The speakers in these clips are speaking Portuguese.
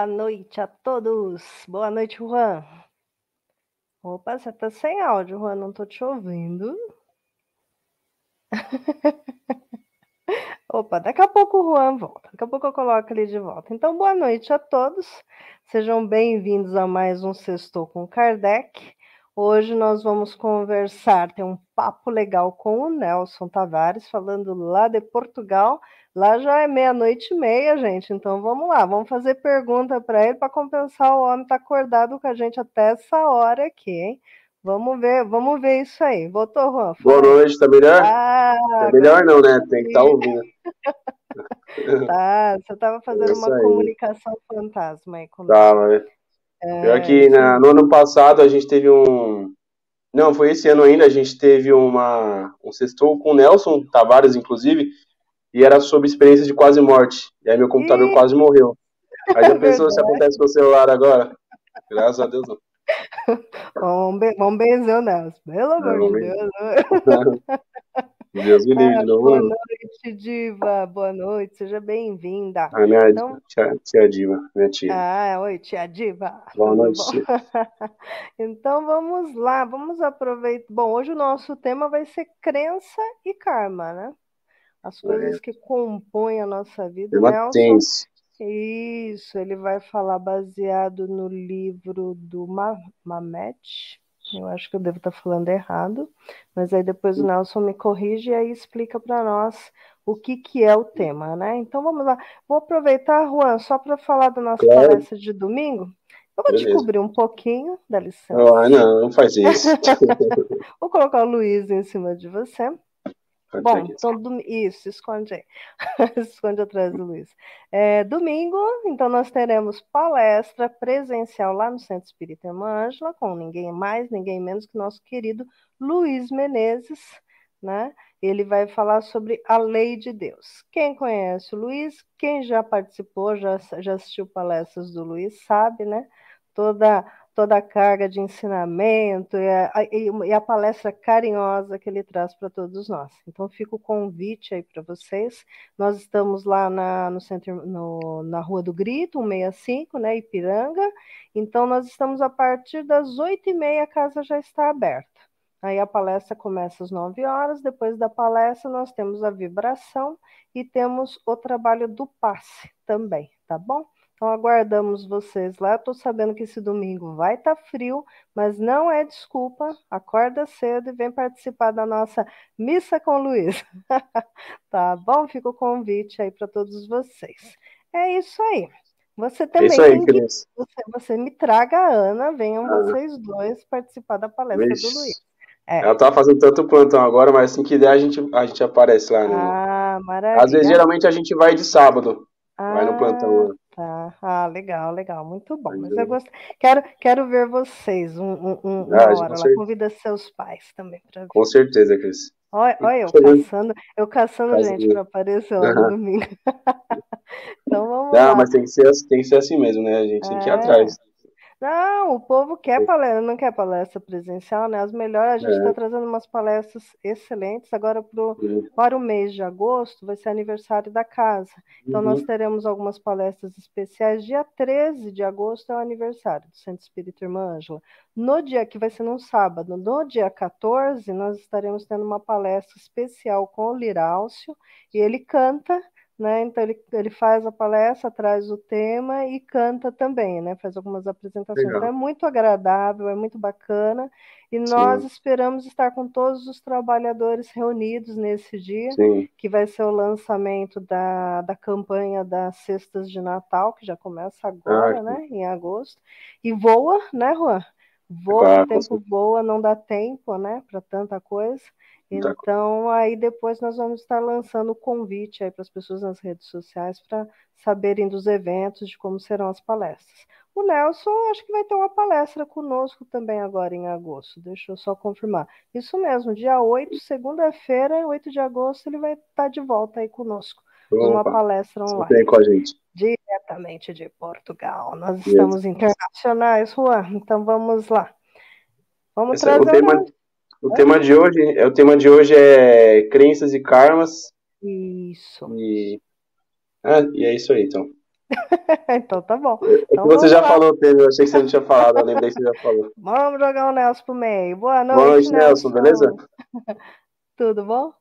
Boa noite a todos. Boa noite, Juan. Opa, você tá sem áudio, Juan, não tô te ouvindo. Opa, daqui a pouco o Juan volta. Daqui a pouco eu coloco ele de volta. Então, boa noite a todos. Sejam bem-vindos a mais um Sextou com Kardec. Hoje nós vamos conversar, ter um papo legal com o Nelson Tavares, falando lá de Portugal. Lá já é meia-noite e meia, gente. Então vamos lá, vamos fazer pergunta para ele para compensar o homem estar tá acordado com a gente até essa hora aqui, hein? Vamos ver, vamos ver isso aí. Voltou, Juan? Boa noite, tá melhor? Ah, tá melhor não, né? Tem que estar tá ouvindo. tá, você estava fazendo é uma aí. comunicação fantasma aí comigo. Tava, né? É, Pior que na, no ano passado a gente teve um. Não, foi esse ano ainda, a gente teve uma, um sextou com o Nelson Tavares, inclusive, e era sobre experiência de quase morte. E aí meu computador Ih. quase morreu. Aí já pensou se acontece com o celular agora? Graças a Deus não. Vamos, be vamos benzer o Nelson, pelo amor de Deus. Deus me livre ah, de novo. Boa noite, Diva. Boa noite, seja bem-vinda. A minha então... tia, tia, Diva, minha tia. Ah, oi, tia Diva. Boa noite. então vamos lá, vamos aproveitar. Bom, hoje o nosso tema vai ser crença e karma, né? As coisas é. que compõem a nossa vida. Nelson, tenso. Isso, ele vai falar baseado no livro do Mamet. Eu acho que eu devo estar falando errado, mas aí depois o Nelson me corrige e aí explica para nós o que, que é o tema, né? Então vamos lá. Vou aproveitar, Juan, só para falar da nossa claro. palestra de domingo. Eu vou Beleza. descobrir um pouquinho, dá licença. Ah, não, não faz isso. vou colocar o Luiz em cima de você. Bom, então, dom... isso, esconde aí. esconde atrás do Luiz. É, domingo, então, nós teremos palestra presencial lá no Centro Espírita Irmã Ângela, com ninguém mais, ninguém menos que nosso querido Luiz Menezes, né? Ele vai falar sobre a lei de Deus. Quem conhece o Luiz, quem já participou, já, já assistiu palestras do Luiz, sabe, né? Toda toda a carga de ensinamento e a, e a palestra carinhosa que ele traz para todos nós. Então, fica o convite aí para vocês. Nós estamos lá na, no centro, no, na Rua do Grito, 165, né, Ipiranga. Então, nós estamos a partir das 8h30, a casa já está aberta. Aí a palestra começa às 9 horas, depois da palestra nós temos a vibração e temos o trabalho do passe também, tá bom? Então aguardamos vocês lá. Estou sabendo que esse domingo vai estar tá frio, mas não é desculpa. Acorda cedo e vem participar da nossa missa com o Luiz. tá bom? Fica o convite aí para todos vocês. É isso aí. Você também isso aí, você, você, me traga a Ana, venham ah. vocês dois participar da palestra Vixe. do Luiz. É. Ela estava fazendo tanto plantão agora, mas assim que der a gente, a gente aparece lá. Né? Ah, maravilha. Às vezes, geralmente, a gente vai de sábado. Ah, vai no plantão. Ah, legal, legal, muito bom. Mas eu gosto, quero, quero ver vocês um, um, um uma ah, hora lá. Convida seus pais também para ver. Com certeza, Cris. Olha, olha eu caçando, eu caçando gente para aparecer lá no domingo. então vamos Não, lá. mas tem que, ser, tem que ser assim mesmo, né? A gente tem que ir é. atrás. Não, o povo quer palestra, não quer palestra presencial, né? As melhores, a gente está é. trazendo umas palestras excelentes. Agora, pro, para o mês de agosto, vai ser aniversário da casa. Então, uhum. nós teremos algumas palestras especiais. Dia 13 de agosto é o aniversário do Centro Espírita Irmã Ângela. No dia que vai ser num sábado, no dia 14, nós estaremos tendo uma palestra especial com o Lirálcio, e ele canta né? Então ele, ele faz a palestra, traz o tema e canta também, né? Faz algumas apresentações. Então é muito agradável, é muito bacana. E nós Sim. esperamos estar com todos os trabalhadores reunidos nesse dia, Sim. que vai ser o lançamento da, da campanha das cestas de Natal, que já começa agora, ah, né? Em agosto. E voa, né, Juan? Voa, claro, o tempo voa, não dá tempo, né, para tanta coisa. Então, aí depois nós vamos estar lançando o convite aí para as pessoas nas redes sociais para saberem dos eventos, de como serão as palestras. O Nelson, acho que vai ter uma palestra conosco também agora em agosto, deixa eu só confirmar. Isso mesmo, dia 8, segunda-feira, 8 de agosto, ele vai estar de volta aí conosco, Opa, numa palestra online. com a gente. Diretamente de Portugal. Nós estamos internacionais, Juan, então vamos lá. Vamos Esse trazer. É o tema... O tema de hoje, é o tema de hoje é crenças e karmas. Isso. E, ah, e é isso aí, então. então tá bom. É então, você já lá. falou, Pedro. Eu achei que você não tinha falado. Eu lembrei que você já falou. Vamos jogar o Nelson pro meio. Boa noite, Boa noite, Nelson. Nelson. Beleza? Tudo bom?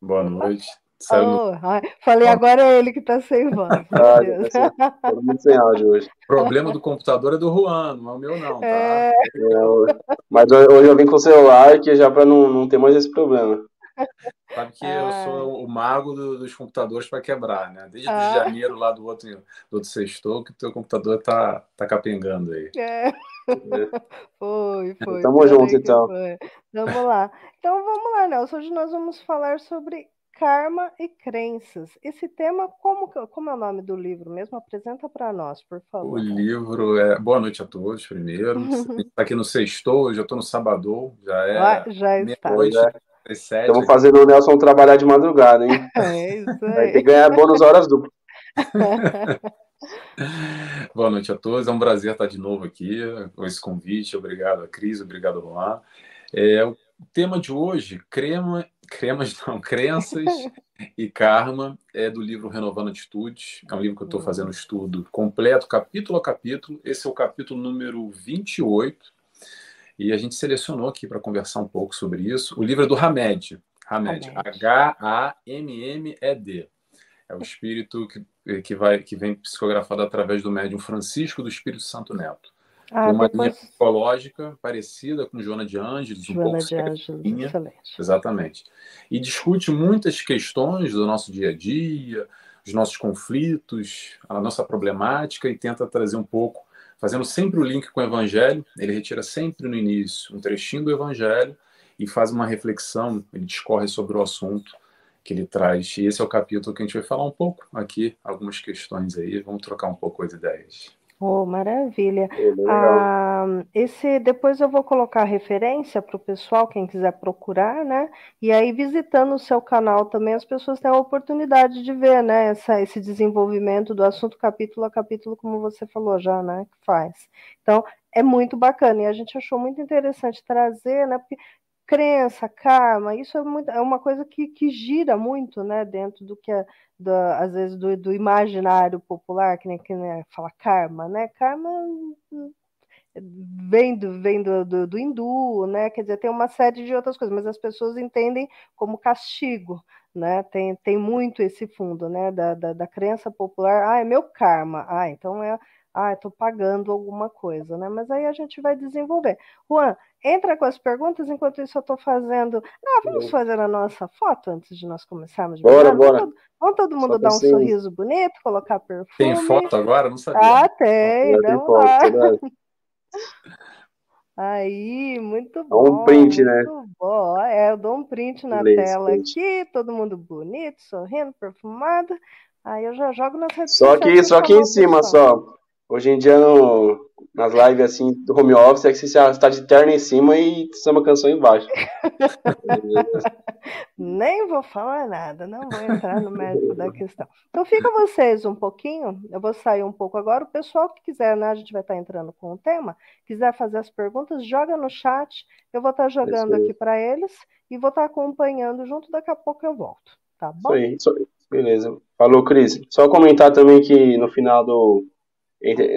Boa noite. Oh, falei, agora é ele que tá sem voz. Ah, tá todo mundo sem áudio hoje. O problema do computador é do Juan, não é o meu, não, tá? É... É, mas hoje eu vim com o celular, que já para não, não ter mais esse problema. Sabe que eu sou o mago do, dos computadores para quebrar, né? Desde ah. janeiro lá do outro, do outro sextou que o teu computador tá, tá capengando aí. É. é. Foi, foi. Tamo junto, então. Foi. Vamos lá. Então vamos lá, Nelson. Hoje nós vamos falar sobre karma e crenças. Esse tema, como, como é o nome do livro mesmo? Apresenta para nós, por favor. O livro é. Boa noite a todos, primeiro. está aqui no sextou, hoje eu estou no sábado, já é. Ah, já está. Noite, Estamos fazendo o Nelson trabalhar de madrugada, hein? É isso aí. Vai ter que ganhar bônus horas duplas. Boa noite a todos, é um prazer estar de novo aqui com esse convite. Obrigado a Cris, obrigado Luan. É, o tema de hoje, crema, cremas não, crenças e karma, é do livro Renovando Atitudes. É um livro que eu estou fazendo estudo completo, capítulo a capítulo. Esse é o capítulo número 28 e a gente selecionou aqui para conversar um pouco sobre isso. O livro é do Hamed, Hamed, H-A-M-M-E-D. É o espírito que, que, vai, que vem psicografado através do médium Francisco do Espírito Santo Neto. Ah, uma depois... linha psicológica parecida com Joana de Ângeles, um pouco de Ângeles, excelente. Exatamente. E discute muitas questões do nosso dia a dia, os nossos conflitos, a nossa problemática e tenta trazer um pouco fazendo sempre o link com o Evangelho. Ele retira sempre no início um trechinho do Evangelho e faz uma reflexão, ele discorre sobre o assunto que ele traz. E esse é o capítulo que a gente vai falar um pouco aqui, algumas questões aí, vamos trocar um pouco as ideias. Oh, maravilha. Ah, esse depois eu vou colocar referência para o pessoal, quem quiser procurar, né? E aí, visitando o seu canal também, as pessoas têm a oportunidade de ver, né? Essa, esse desenvolvimento do assunto capítulo a capítulo, como você falou já, né? Que faz. Então, é muito bacana. E a gente achou muito interessante trazer, né? Porque crença, karma, isso é, muito, é uma coisa que, que gira muito, né? Dentro do que é da, às vezes do, do, imaginário popular, que nem, que nem fala karma, né? Karma vem do, vem do, do, do, hindu, né? Quer dizer, tem uma série de outras coisas, mas as pessoas entendem como castigo, né? Tem, tem muito esse fundo, né? Da, da, da crença popular, ah, é meu karma, ah, então é ah, estou pagando alguma coisa, né? Mas aí a gente vai desenvolver. Juan, entra com as perguntas, enquanto isso eu estou fazendo. Ah, vamos fazer a nossa foto antes de nós começarmos? Bora, bora. Vamos, vamos todo mundo dar um assim. sorriso bonito, colocar perfume. Tem foto agora? Não sabia. Ah, tem, vamos lá. Aí, muito bom. É um print, né? Muito bom. É, eu dou um print na tela print. aqui, todo mundo bonito, sorrindo, perfumado. Aí eu já jogo nas redes só. Que, só aqui em cima, só. Hoje em dia, no, nas lives assim do home office, é que você está de terno em cima e uma canção embaixo. Nem vou falar nada, não vou entrar no mérito da questão. Então fica vocês um pouquinho, eu vou sair um pouco agora. O pessoal que quiser, né, a gente vai estar entrando com o tema, quiser fazer as perguntas, joga no chat, eu vou estar jogando aqui para eles e vou estar acompanhando junto, daqui a pouco eu volto. Tá bom? Isso aí, isso aí. Beleza. Falou, Cris. Só comentar também que no final do,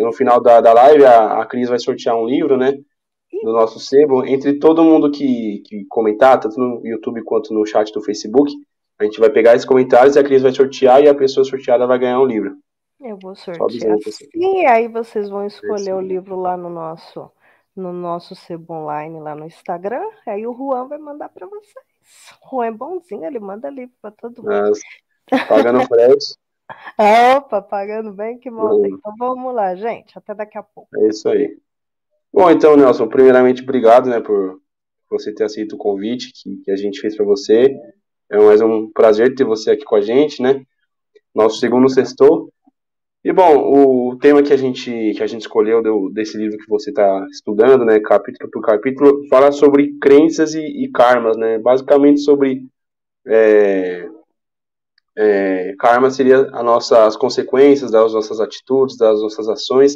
no final da, da live, a, a Cris vai sortear um livro, né? Do nosso sebo. Entre todo mundo que, que comentar, tanto no YouTube quanto no chat do Facebook, a gente vai pegar esses comentários e a Cris vai sortear e a pessoa sorteada vai ganhar um livro. Eu vou sortear. E aí vocês vão escolher o livro lá no nosso no nosso sebo online lá no Instagram. Aí o Juan vai mandar para vocês. O Juan é bonzinho, ele manda livro para todo mundo. Mas, pagando frete. Opa, pagando bem que monta. Então vamos lá, gente. Até daqui a pouco. É isso aí. Bom, então, Nelson, primeiramente, obrigado né, por você ter aceito o convite que, que a gente fez para você. É mais um prazer ter você aqui com a gente, né? Nosso segundo sextor. E bom, o tema que a gente que a gente escolheu do, desse livro que você está estudando, né, capítulo por capítulo, fala sobre crenças e, e karmas, né? Basicamente sobre é, é, karma seria a nossa, as consequências das nossas atitudes, das nossas ações.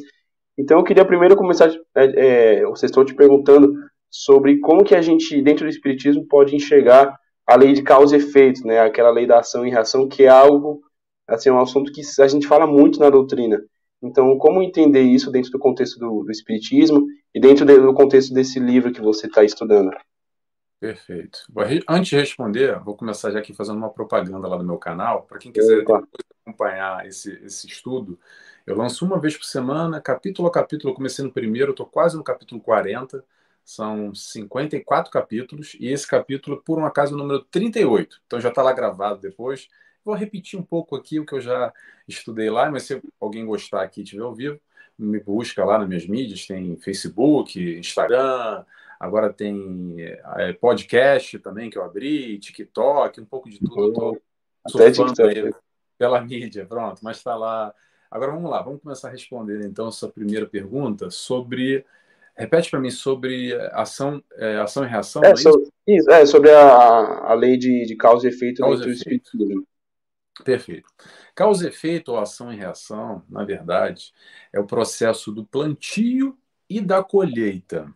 Então eu queria primeiro começar, é, é, vocês estão te perguntando sobre como que a gente, dentro do Espiritismo, pode enxergar a lei de causa e efeito, né, aquela lei da ação e reação, que é algo assim, é um assunto que a gente fala muito na doutrina. Então, como entender isso dentro do contexto do, do Espiritismo e dentro do contexto desse livro que você está estudando? Perfeito. Antes de responder, vou começar já aqui fazendo uma propaganda lá do meu canal. Para quem quiser acompanhar esse, esse estudo, eu lanço uma vez por semana, capítulo a capítulo. Eu comecei no primeiro, estou quase no capítulo 40. São 54 capítulos, e esse capítulo, por um acaso, é o número 38. Então já está lá gravado depois. Vou repetir um pouco aqui o que eu já estudei lá, mas se alguém gostar aqui e estiver ao vivo, me busca lá nas minhas mídias, tem Facebook, Instagram, agora tem é, podcast também que eu abri, TikTok, um pouco de tudo. Eu tô Até TikTok. pela mídia, pronto, mas está lá. Agora vamos lá, vamos começar a responder então essa primeira pergunta sobre. Repete para mim sobre ação, é, ação e reação. É, é, sobre, isso? é sobre a, a lei de, de causa e efeito causa do espírito. Perfeito. Causa e efeito ou ação e reação, na verdade, é o processo do plantio e da colheita.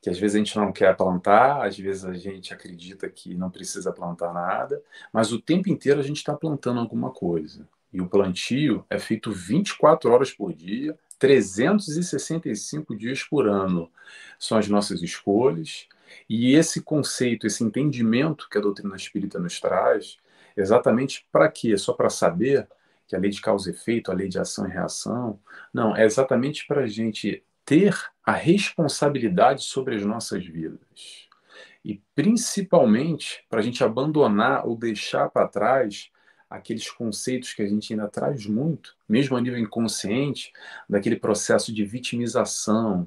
Que às vezes a gente não quer plantar, às vezes a gente acredita que não precisa plantar nada, mas o tempo inteiro a gente está plantando alguma coisa. E o plantio é feito 24 horas por dia, 365 dias por ano. São as nossas escolhas. E esse conceito, esse entendimento que a doutrina espírita nos traz, Exatamente para quê? Só para saber que a lei de causa e efeito, a lei de ação e reação? Não, é exatamente para a gente ter a responsabilidade sobre as nossas vidas. E principalmente para a gente abandonar ou deixar para trás aqueles conceitos que a gente ainda traz muito, mesmo a nível inconsciente, daquele processo de vitimização,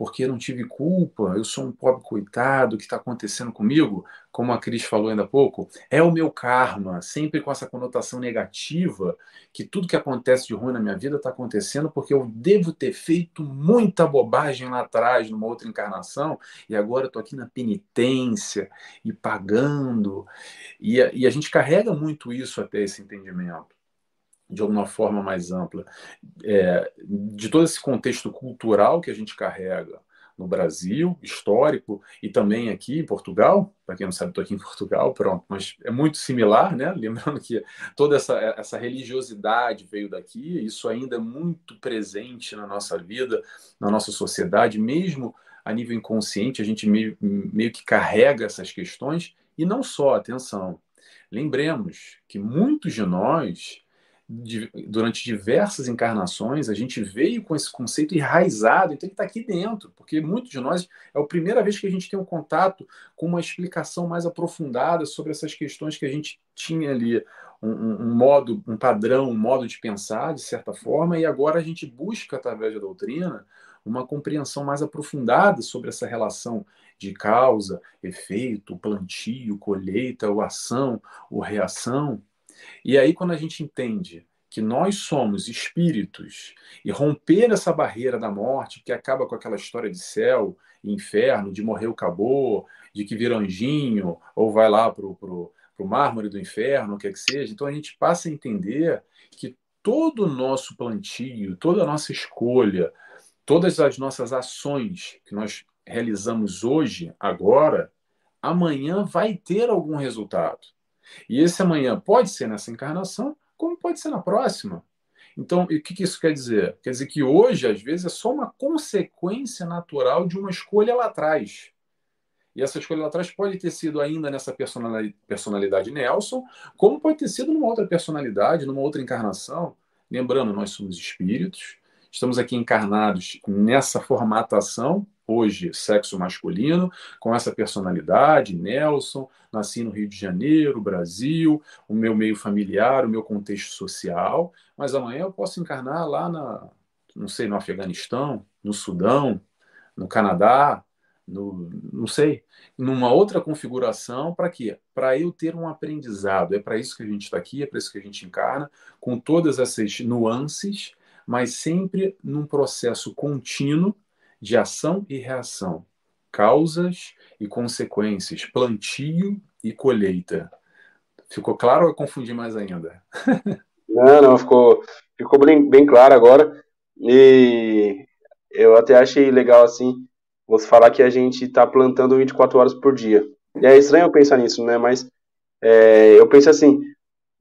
porque eu não tive culpa, eu sou um pobre coitado, o que está acontecendo comigo? Como a Cris falou ainda há pouco, é o meu karma, sempre com essa conotação negativa, que tudo que acontece de ruim na minha vida está acontecendo porque eu devo ter feito muita bobagem lá atrás, numa outra encarnação, e agora estou aqui na penitência e pagando. E a, e a gente carrega muito isso até esse entendimento de alguma forma mais ampla, é, de todo esse contexto cultural que a gente carrega no Brasil, histórico, e também aqui em Portugal, para quem não sabe, estou aqui em Portugal, pronto, mas é muito similar, né? Lembrando que toda essa, essa religiosidade veio daqui, isso ainda é muito presente na nossa vida, na nossa sociedade, mesmo a nível inconsciente, a gente meio, meio que carrega essas questões, e não só, atenção, lembremos que muitos de nós de, durante diversas encarnações, a gente veio com esse conceito enraizado, então ele está aqui dentro, porque muitos de nós é a primeira vez que a gente tem um contato com uma explicação mais aprofundada sobre essas questões que a gente tinha ali, um, um, modo, um padrão, um modo de pensar, de certa forma, e agora a gente busca, através da doutrina, uma compreensão mais aprofundada sobre essa relação de causa, efeito, plantio, colheita, ou ação, ou reação, e aí, quando a gente entende que nós somos espíritos e romper essa barreira da morte, que acaba com aquela história de céu e inferno, de morrer o acabou, de que vira anjinho, ou vai lá para o mármore do inferno, o que é que seja. Então a gente passa a entender que todo o nosso plantio, toda a nossa escolha, todas as nossas ações que nós realizamos hoje, agora, amanhã vai ter algum resultado. E esse amanhã pode ser nessa encarnação, como pode ser na próxima. Então, o que, que isso quer dizer? Quer dizer que hoje, às vezes, é só uma consequência natural de uma escolha lá atrás. E essa escolha lá atrás pode ter sido ainda nessa personalidade, personalidade Nelson, como pode ter sido numa outra personalidade, numa outra encarnação. Lembrando, nós somos espíritos, estamos aqui encarnados nessa formatação hoje sexo masculino, com essa personalidade, Nelson, nasci no Rio de Janeiro, Brasil, o meu meio familiar, o meu contexto social, mas amanhã eu posso encarnar lá na, não sei, no Afeganistão, no Sudão, no Canadá, no, não sei, numa outra configuração, para quê? Para eu ter um aprendizado. É para isso que a gente está aqui, é para isso que a gente encarna, com todas essas nuances, mas sempre num processo contínuo de ação e reação, causas e consequências, plantio e colheita. Ficou claro ou eu confundi mais ainda? não, não, ficou, ficou bem, bem claro agora. E eu até achei legal assim, você falar que a gente está plantando 24 horas por dia. E é estranho eu pensar nisso, né? Mas é, eu penso assim,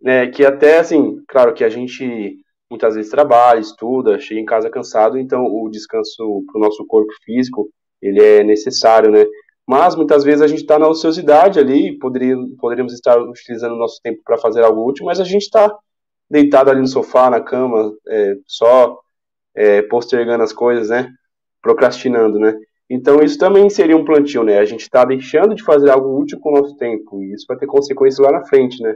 né, que até, assim, claro que a gente muitas vezes trabalha, estuda, chega em casa cansado, então o descanso para o nosso corpo físico, ele é necessário, né? Mas muitas vezes a gente está na ociosidade ali, poderia, poderíamos estar utilizando o nosso tempo para fazer algo útil, mas a gente está deitado ali no sofá, na cama, é, só é, postergando as coisas, né? Procrastinando, né? Então isso também seria um plantio, né? A gente está deixando de fazer algo útil com o nosso tempo e isso vai ter consequências lá na frente, né?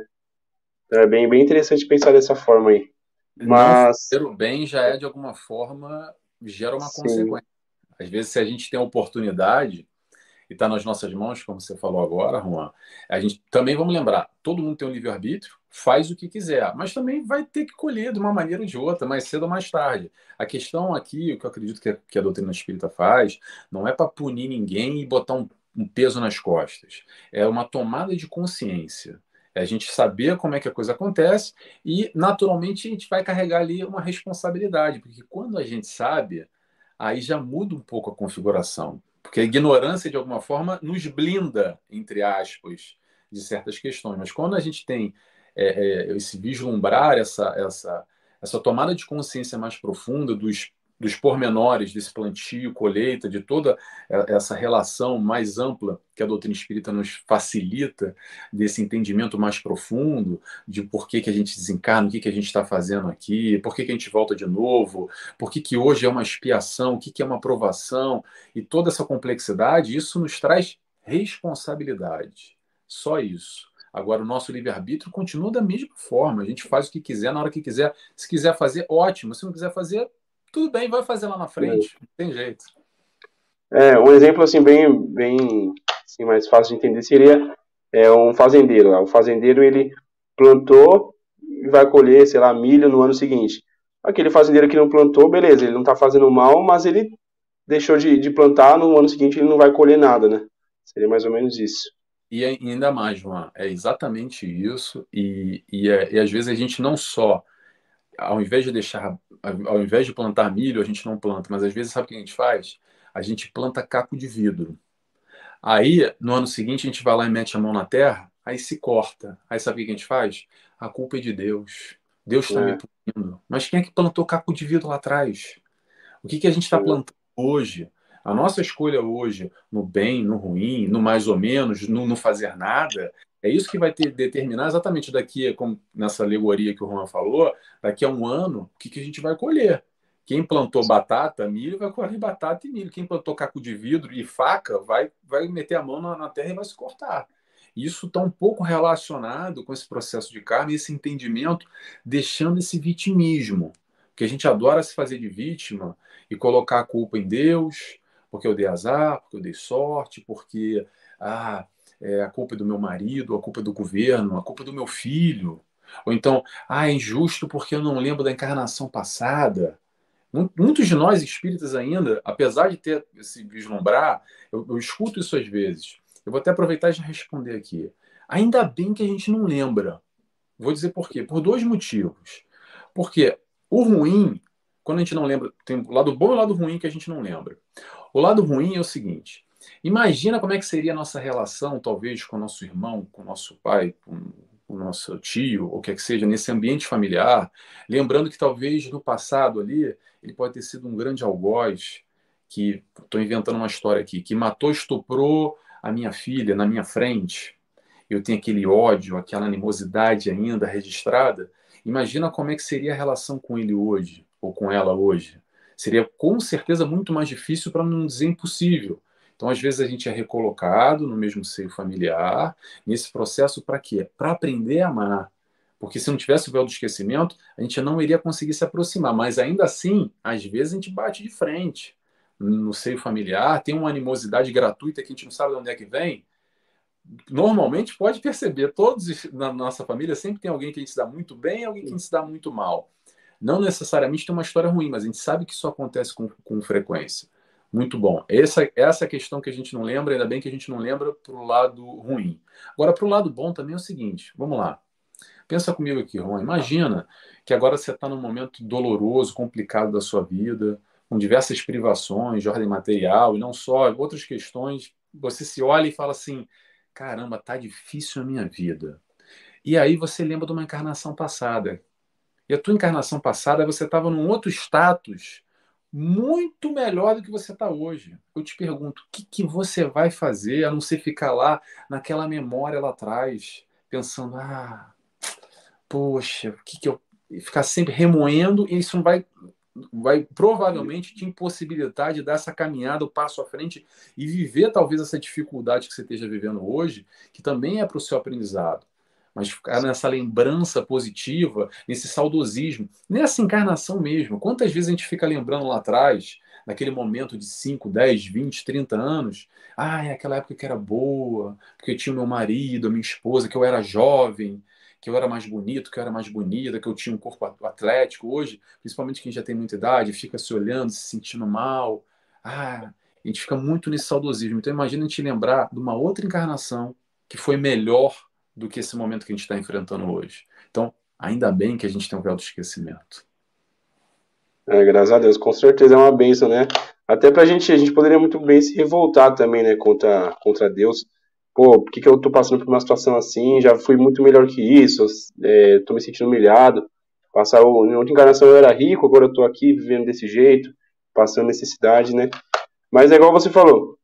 Então é bem, bem interessante pensar dessa forma aí. Mas o bem já é de alguma forma gera uma Sim. consequência. Às vezes se a gente tem a oportunidade e está nas nossas mãos, como você falou agora, Juan, a gente também vamos lembrar, todo mundo tem um livre arbítrio, faz o que quiser, mas também vai ter que colher de uma maneira ou de outra, mais cedo ou mais tarde. A questão aqui, o que eu acredito que a, que a doutrina espírita faz, não é para punir ninguém e botar um, um peso nas costas. É uma tomada de consciência. É a gente saber como é que a coisa acontece e, naturalmente, a gente vai carregar ali uma responsabilidade, porque quando a gente sabe, aí já muda um pouco a configuração. Porque a ignorância, de alguma forma, nos blinda, entre aspas, de certas questões. Mas quando a gente tem é, é, esse vislumbrar, essa, essa, essa tomada de consciência mais profunda dos, dos pormenores desse plantio, colheita, de toda essa relação mais ampla que a doutrina espírita nos facilita, desse entendimento mais profundo de por que, que a gente desencarna, o que, que a gente está fazendo aqui, por que, que a gente volta de novo, por que, que hoje é uma expiação, o que, que é uma aprovação, e toda essa complexidade, isso nos traz responsabilidade. Só isso. Agora, o nosso livre-arbítrio continua da mesma forma. A gente faz o que quiser, na hora que quiser. Se quiser fazer, ótimo. Se não quiser fazer, tudo bem, vai fazer lá na frente. Não tem jeito. É, um exemplo assim bem, bem assim, mais fácil de entender seria é, um fazendeiro. O fazendeiro ele plantou e vai colher, sei lá, milho no ano seguinte. Aquele fazendeiro que não plantou, beleza, ele não está fazendo mal, mas ele deixou de, de plantar, no ano seguinte ele não vai colher nada, né? Seria mais ou menos isso. E ainda mais, João, é exatamente isso. E, e, é, e, às vezes a gente não só, ao invés de deixar, ao invés de plantar milho, a gente não planta, mas às vezes sabe o que a gente faz? A gente planta caco de vidro. Aí, no ano seguinte, a gente vai lá e mete a mão na terra, aí se corta. Aí sabe o que a gente faz? A culpa é de Deus. Deus está é. me punindo. Mas quem é que plantou caco de vidro lá atrás? O que, que a gente está plantando hoje? A nossa escolha hoje, no bem, no ruim, no mais ou menos, no não fazer nada, é isso que vai ter, determinar exatamente daqui, como nessa alegoria que o Juan falou, daqui a um ano, o que, que a gente vai colher. Quem plantou batata, milho, vai colher batata e milho. Quem plantou caco de vidro e faca, vai, vai meter a mão na, na terra e vai se cortar. Isso está um pouco relacionado com esse processo de karma e esse entendimento, deixando esse vitimismo. Que a gente adora se fazer de vítima e colocar a culpa em Deus, porque eu dei azar, porque eu dei sorte, porque ah, é a culpa é do meu marido, a culpa é do governo, a culpa é do meu filho. Ou então, ah, é injusto porque eu não lembro da encarnação passada. Muitos de nós espíritas ainda, apesar de ter esse vislumbrar, eu, eu escuto isso às vezes. Eu vou até aproveitar e já responder aqui. Ainda bem que a gente não lembra. Vou dizer por quê? Por dois motivos. Porque o ruim, quando a gente não lembra, tem o lado bom e o lado ruim que a gente não lembra. O lado ruim é o seguinte: imagina como é que seria a nossa relação, talvez, com o nosso irmão, com o nosso pai, com o nosso tio, ou o que é que seja, nesse ambiente familiar, lembrando que talvez no passado ali ele pode ter sido um grande algoz, que estou inventando uma história aqui, que matou, estuprou a minha filha na minha frente. Eu tenho aquele ódio, aquela animosidade ainda registrada. Imagina como é que seria a relação com ele hoje, ou com ela hoje. Seria com certeza muito mais difícil, para não dizer impossível. Então, às vezes, a gente é recolocado no mesmo seio familiar, nesse processo para quê? Para aprender a amar. Porque se não tivesse o véu do esquecimento, a gente não iria conseguir se aproximar. Mas ainda assim, às vezes a gente bate de frente no seio familiar, tem uma animosidade gratuita que a gente não sabe de onde é que vem. Normalmente pode perceber, todos na nossa família sempre tem alguém que a gente se dá muito bem e alguém que a gente se dá muito mal. Não necessariamente tem uma história ruim, mas a gente sabe que isso acontece com, com frequência. Muito bom. Essa, essa é questão que a gente não lembra, ainda bem que a gente não lembra para o lado ruim. Agora, para o lado bom também é o seguinte: vamos lá. Pensa comigo aqui, Juan. Imagina que agora você está num momento doloroso, complicado da sua vida, com diversas privações de ordem material e não só, outras questões. Você se olha e fala assim: caramba, tá difícil a minha vida. E aí você lembra de uma encarnação passada. E a tua encarnação passada você estava num outro status muito melhor do que você está hoje. Eu te pergunto, o que, que você vai fazer a não ser ficar lá naquela memória lá atrás, pensando, ah, poxa, o que, que eu. ficar sempre remoendo, e isso não vai vai provavelmente te impossibilitar de dar essa caminhada, o passo à frente e viver talvez essa dificuldade que você esteja vivendo hoje, que também é para o seu aprendizado. Mas ficar nessa lembrança positiva, nesse saudosismo, nessa encarnação mesmo. Quantas vezes a gente fica lembrando lá atrás, naquele momento de 5, 10, 20, 30 anos? Ah, é aquela época que era boa, porque eu tinha meu marido, minha esposa, que eu era jovem, que eu era mais bonito, que eu era mais bonita, que eu tinha um corpo atlético. Hoje, principalmente quem já tem muita idade, fica se olhando, se sentindo mal. Ah, a gente fica muito nesse saudosismo. Então, imagina a gente lembrar de uma outra encarnação que foi melhor do que esse momento que a gente está enfrentando hoje. Então, ainda bem que a gente tem um véu do esquecimento. É, graças a Deus, com certeza é uma benção, né? Até pra gente, a gente poderia muito bem se revoltar também, né, contra, contra Deus pô, por que, que eu tô passando por uma situação assim? Já fui muito melhor que isso, é, tô me sentindo humilhado. Passar em outra encarnação eu era rico, agora eu tô aqui vivendo desse jeito, passando necessidade, né? Mas é igual você falou,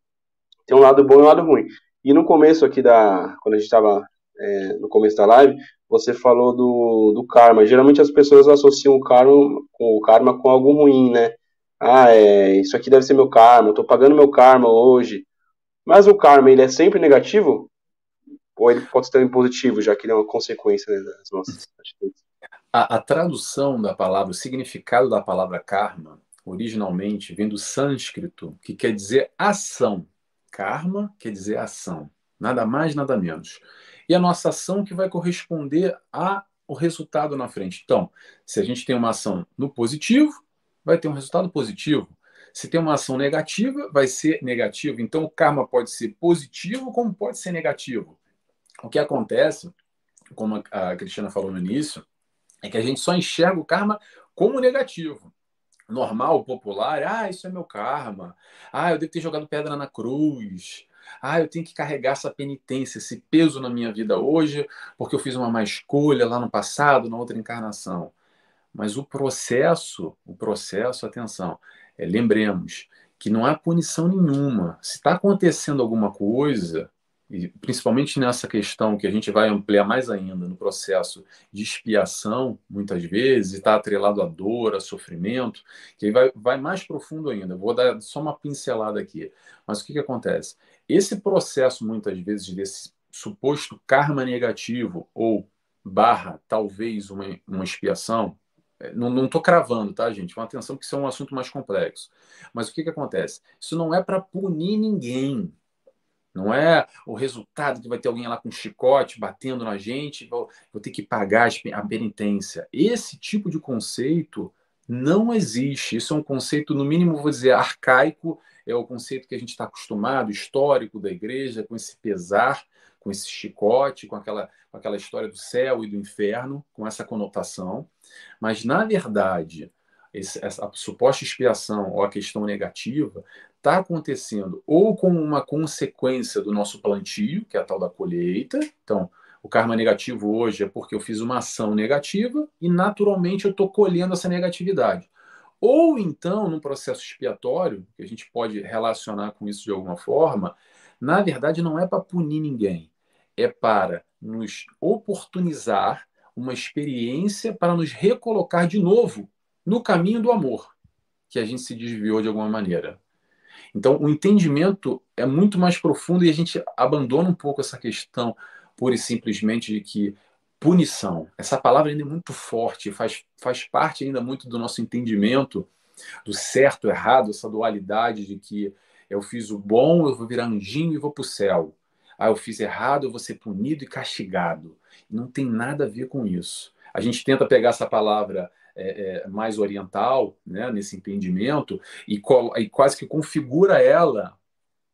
tem um lado bom e um lado ruim. E no começo aqui da, quando a gente tava é, no começo da live, você falou do, do karma. Geralmente as pessoas associam o karma, com, o karma com algo ruim, né? Ah, é, isso aqui deve ser meu karma, tô pagando meu karma hoje. Mas o karma, ele é sempre negativo? Ou ele pode ser também positivo, já que ele é uma consequência né, das nossas atitudes? A, a, tradução da palavra, o significado da palavra karma, originalmente vem do sânscrito, que quer dizer ação. Karma quer dizer ação. Nada mais, nada menos. E a nossa ação que vai corresponder ao resultado na frente. Então, se a gente tem uma ação no positivo, vai ter um resultado positivo. Se tem uma ação negativa, vai ser negativo. Então, o karma pode ser positivo, como pode ser negativo. O que acontece, como a Cristina falou no início, é que a gente só enxerga o karma como negativo. Normal, popular, ah, isso é meu karma. Ah, eu devo ter jogado pedra na cruz. Ah, eu tenho que carregar essa penitência, esse peso na minha vida hoje, porque eu fiz uma má escolha lá no passado, na outra encarnação. Mas o processo, o processo, atenção, é, lembremos que não há punição nenhuma. Se está acontecendo alguma coisa, e principalmente nessa questão que a gente vai ampliar mais ainda no processo de expiação, muitas vezes, está atrelado à dor, a sofrimento, que vai, vai mais profundo ainda. Vou dar só uma pincelada aqui. Mas o que, que acontece? Esse processo, muitas vezes, desse suposto karma negativo ou barra, talvez, uma, uma expiação, não estou cravando, tá, gente? Com atenção que isso é um assunto mais complexo. Mas o que, que acontece? Isso não é para punir ninguém. Não é o resultado que vai ter alguém lá com chicote batendo na gente, vou, vou ter que pagar a penitência. Esse tipo de conceito não existe. Isso é um conceito, no mínimo, vou dizer, arcaico. É o conceito que a gente está acostumado, histórico da igreja, com esse pesar, com esse chicote, com aquela, com aquela história do céu e do inferno, com essa conotação. Mas, na verdade, esse, essa suposta expiação ou a questão negativa está acontecendo ou como uma consequência do nosso plantio, que é a tal da colheita. Então, o karma negativo hoje é porque eu fiz uma ação negativa e, naturalmente, eu estou colhendo essa negatividade. Ou então, num processo expiatório, que a gente pode relacionar com isso de alguma forma, na verdade não é para punir ninguém, é para nos oportunizar uma experiência para nos recolocar de novo no caminho do amor, que a gente se desviou de alguma maneira. Então, o entendimento é muito mais profundo e a gente abandona um pouco essa questão pura e simplesmente de que punição, essa palavra ainda é muito forte, faz, faz parte ainda muito do nosso entendimento do certo, errado, essa dualidade de que eu fiz o bom, eu vou virar anjinho e vou para o céu. Ah, eu fiz errado, eu vou ser punido e castigado. Não tem nada a ver com isso. A gente tenta pegar essa palavra é, é, mais oriental, né, nesse entendimento, e, e quase que configura ela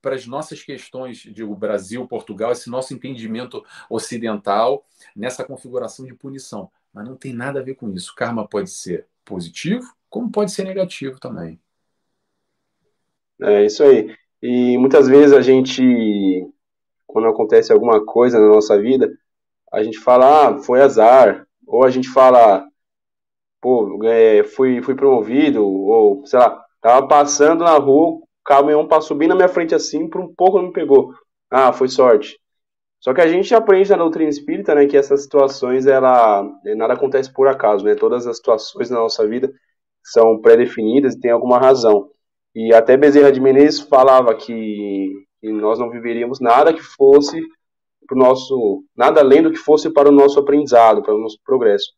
para as nossas questões, digo, Brasil, Portugal, esse nosso entendimento ocidental nessa configuração de punição. Mas não tem nada a ver com isso. Karma pode ser positivo, como pode ser negativo também. É isso aí. E muitas vezes a gente, quando acontece alguma coisa na nossa vida, a gente fala, ah, foi azar, ou a gente fala, pô, é, fui, fui promovido, ou sei lá, tava passando na rua, caminhão passou bem na minha frente assim, por um pouco não me pegou. Ah, foi sorte. Só que a gente aprende na doutrina espírita, né, que essas situações, ela, nada acontece por acaso, né? Todas as situações na nossa vida são pré-definidas e tem alguma razão. E até Bezerra de Menezes falava que, que nós não viveríamos nada que fosse para o nosso, nada além do que fosse para o nosso aprendizado, para o nosso progresso.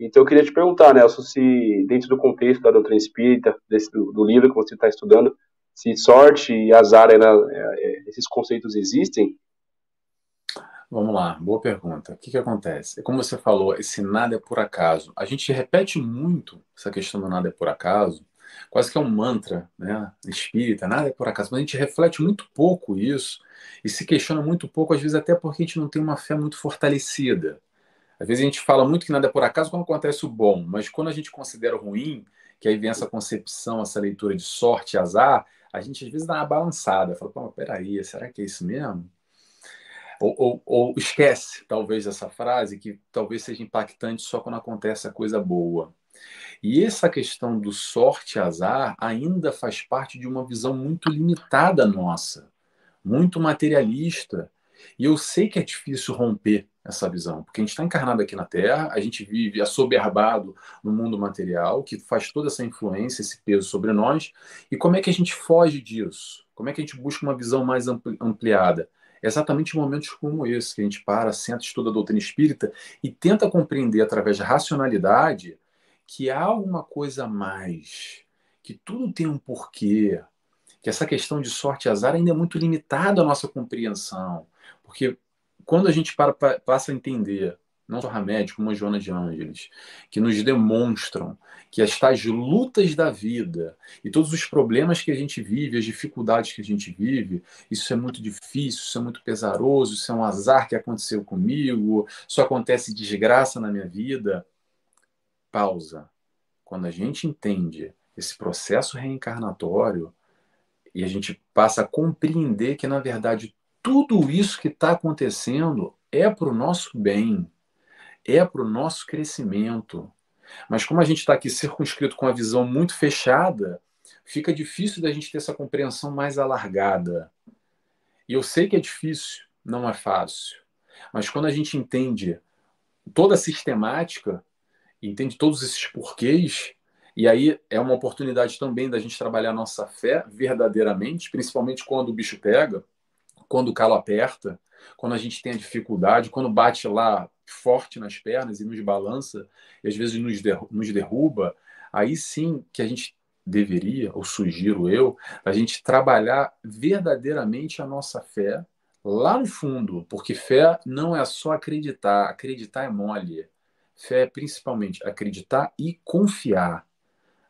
Então eu queria te perguntar, Nelson, se dentro do contexto da doutrina espírita, desse, do, do livro que você está estudando, se sorte e azar, era, é, esses conceitos existem Vamos lá, boa pergunta. O que, que acontece? Como você falou, esse nada é por acaso. A gente repete muito essa questão do nada é por acaso, quase que é um mantra né, espírita, nada é por acaso, mas a gente reflete muito pouco isso e se questiona muito pouco, às vezes até porque a gente não tem uma fé muito fortalecida. Às vezes a gente fala muito que nada é por acaso quando acontece o bom, mas quando a gente considera o ruim, que aí vem essa concepção, essa leitura de sorte e azar, a gente às vezes dá uma balançada, fala, pô, peraí, será que é isso mesmo? Ou, ou, ou, esquece, talvez, essa frase, que talvez seja impactante só quando acontece a coisa boa. E essa questão do sorte azar ainda faz parte de uma visão muito limitada nossa, muito materialista. E eu sei que é difícil romper essa visão, porque a gente está encarnado aqui na Terra, a gente vive assoberbado no mundo material, que faz toda essa influência, esse peso sobre nós. E como é que a gente foge disso? Como é que a gente busca uma visão mais ampliada? exatamente em momentos como esse, que a gente para, senta, estuda a doutrina espírita e tenta compreender através da racionalidade que há alguma coisa a mais, que tudo tem um porquê, que essa questão de sorte e azar ainda é muito limitada à nossa compreensão. Porque quando a gente para, passa a entender não só Hamed, como a Joana de Ângeles, que nos demonstram que as tais lutas da vida e todos os problemas que a gente vive, as dificuldades que a gente vive, isso é muito difícil, isso é muito pesaroso, isso é um azar que aconteceu comigo, só acontece desgraça na minha vida. Pausa. Quando a gente entende esse processo reencarnatório e a gente passa a compreender que, na verdade, tudo isso que está acontecendo é para o nosso bem é para o nosso crescimento. Mas como a gente está aqui circunscrito com a visão muito fechada, fica difícil da gente ter essa compreensão mais alargada. E eu sei que é difícil, não é fácil. Mas quando a gente entende toda a sistemática, entende todos esses porquês, e aí é uma oportunidade também da gente trabalhar nossa fé verdadeiramente, principalmente quando o bicho pega, quando o calo aperta, quando a gente tem a dificuldade, quando bate lá forte nas pernas e nos balança, e às vezes nos, nos derruba, aí sim que a gente deveria, ou sugiro eu, a gente trabalhar verdadeiramente a nossa fé lá no fundo, porque fé não é só acreditar, acreditar é mole. Fé é principalmente acreditar e confiar.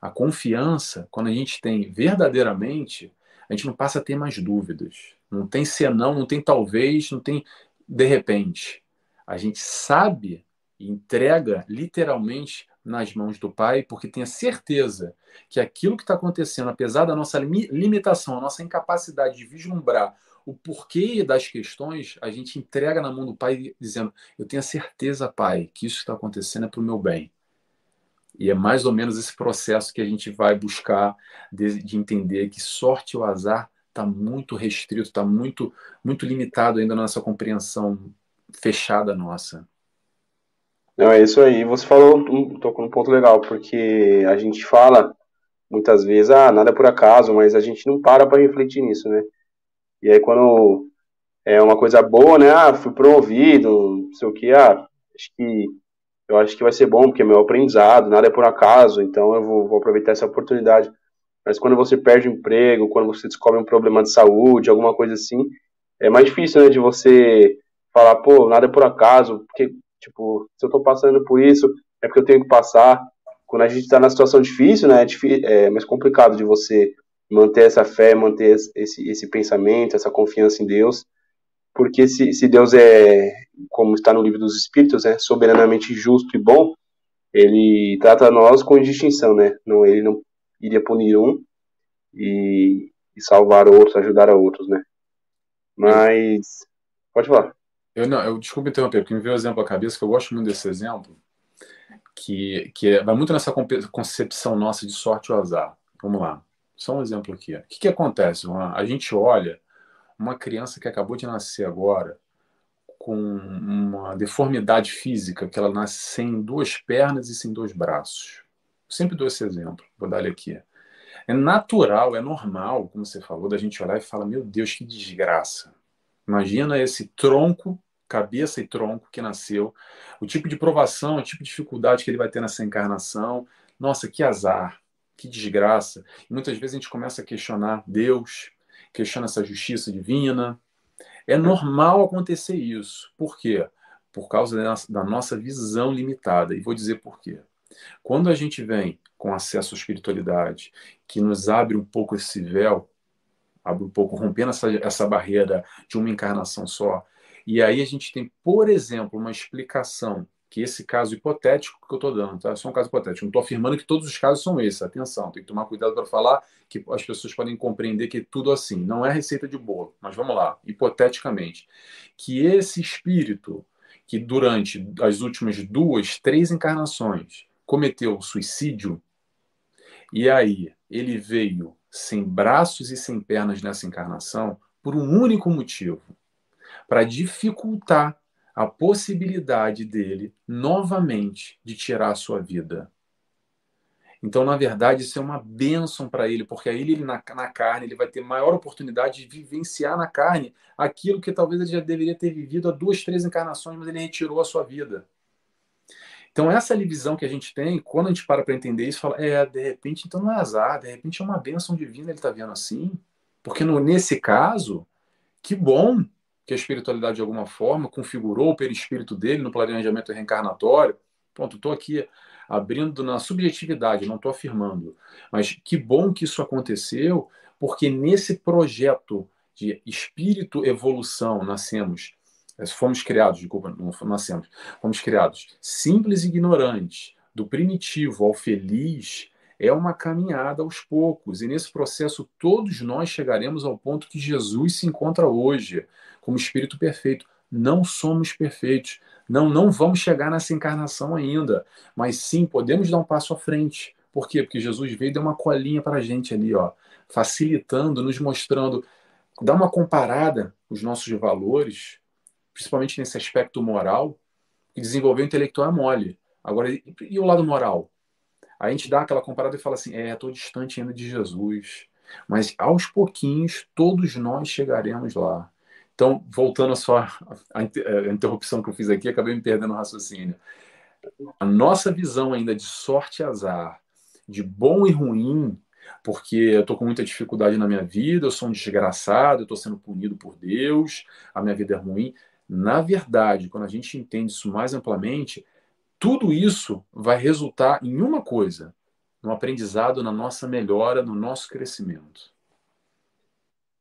A confiança, quando a gente tem verdadeiramente, a gente não passa a ter mais dúvidas. Não tem senão, não tem talvez, não tem de repente. A gente sabe e entrega literalmente nas mãos do Pai, porque tem a certeza que aquilo que está acontecendo, apesar da nossa limitação, a nossa incapacidade de vislumbrar o porquê das questões, a gente entrega na mão do Pai dizendo: Eu tenho a certeza, Pai, que isso que está acontecendo é para o meu bem. E é mais ou menos esse processo que a gente vai buscar de, de entender que sorte ou azar está muito restrito, está muito, muito limitado ainda na nossa compreensão fechada nossa. Não, é isso aí. Você falou, tocou num ponto legal, porque a gente fala muitas vezes, ah, nada é por acaso, mas a gente não para para refletir nisso, né? E aí quando é uma coisa boa, né? Ah, fui promovido, não sei o que, ah, acho que eu acho que vai ser bom, porque é meu aprendizado, nada é por acaso, então eu vou, vou aproveitar essa oportunidade. Mas quando você perde o emprego, quando você descobre um problema de saúde, alguma coisa assim, é mais difícil, né, de você falar, pô, nada é por acaso, porque, tipo, se eu tô passando por isso, é porque eu tenho que passar. Quando a gente tá na situação difícil, né, é, difícil, é mais complicado de você manter essa fé, manter esse, esse pensamento, essa confiança em Deus, porque se, se Deus é, como está no livro dos Espíritos, é soberanamente justo e bom, ele trata nós com distinção, né? Não, ele não iria punir um e, e salvar outros, ajudar a outros, né? Mas pode falar. eu não, eu desculpa interromper, porque me veio um exemplo à cabeça que eu gosto muito desse exemplo, que, que é, vai muito nessa concepção nossa de sorte ou azar. Vamos lá, só um exemplo aqui. O que, que acontece? A gente olha uma criança que acabou de nascer agora com uma deformidade física, que ela nasce sem duas pernas e sem dois braços. Sempre dou esse exemplo, vou dar ele aqui. É natural, é normal, como você falou, da gente olhar e falar: meu Deus, que desgraça. Imagina esse tronco, cabeça e tronco que nasceu, o tipo de provação, o tipo de dificuldade que ele vai ter nessa encarnação. Nossa, que azar, que desgraça. E muitas vezes a gente começa a questionar Deus, questiona essa justiça divina. É normal acontecer isso. Por quê? Por causa da nossa visão limitada. E vou dizer por quê. Quando a gente vem com acesso à espiritualidade, que nos abre um pouco esse véu, abre um pouco, rompendo essa, essa barreira de uma encarnação só, e aí a gente tem, por exemplo, uma explicação que esse caso hipotético que eu estou dando, tá? Só um caso hipotético. Não estou afirmando que todos os casos são esses. Atenção, tem que tomar cuidado para falar que as pessoas podem compreender que é tudo assim. Não é receita de bolo, mas vamos lá, hipoteticamente. Que esse espírito que durante as últimas duas, três encarnações cometeu suicídio, e aí ele veio sem braços e sem pernas nessa encarnação por um único motivo: para dificultar a possibilidade dele novamente de tirar a sua vida. Então, na verdade, isso é uma bênção para ele, porque aí ele na, na, carne ele vai ter maior oportunidade de vivenciar na carne aquilo que talvez ele já deveria ter vivido há duas, três encarnações, mas ele retirou a sua vida. Então, essa visão que a gente tem, quando a gente para para entender isso, fala, é, de repente, então não é azar, de repente é uma bênção divina, ele está vendo assim. Porque no, nesse caso, que bom que a espiritualidade de alguma forma configurou o perispírito dele no planejamento reencarnatório. Pronto, estou aqui abrindo na subjetividade, não estou afirmando. Mas que bom que isso aconteceu, porque nesse projeto de espírito evolução nascemos, fomos criados, desculpa, não nascemos, fomos criados simples e ignorantes, do primitivo ao feliz, é uma caminhada aos poucos. E nesse processo, todos nós chegaremos ao ponto que Jesus se encontra hoje, como Espírito perfeito. Não somos perfeitos. Não, não vamos chegar nessa encarnação ainda. Mas sim, podemos dar um passo à frente. Por quê? Porque Jesus veio e deu uma colinha para a gente ali, ó, facilitando, nos mostrando, dá uma comparada os nossos valores, principalmente nesse aspecto moral, e desenvolver o intelectual é mole. Agora, e o lado moral? a gente dá aquela comparada e fala assim: é, estou distante ainda de Jesus. Mas aos pouquinhos, todos nós chegaremos lá. Então, voltando à interrupção que eu fiz aqui, acabei me perdendo no raciocínio. A nossa visão ainda de sorte e azar, de bom e ruim, porque eu estou com muita dificuldade na minha vida, eu sou um desgraçado, eu estou sendo punido por Deus, a minha vida é ruim. Na verdade, quando a gente entende isso mais amplamente, tudo isso vai resultar em uma coisa: no aprendizado, na nossa melhora, no nosso crescimento.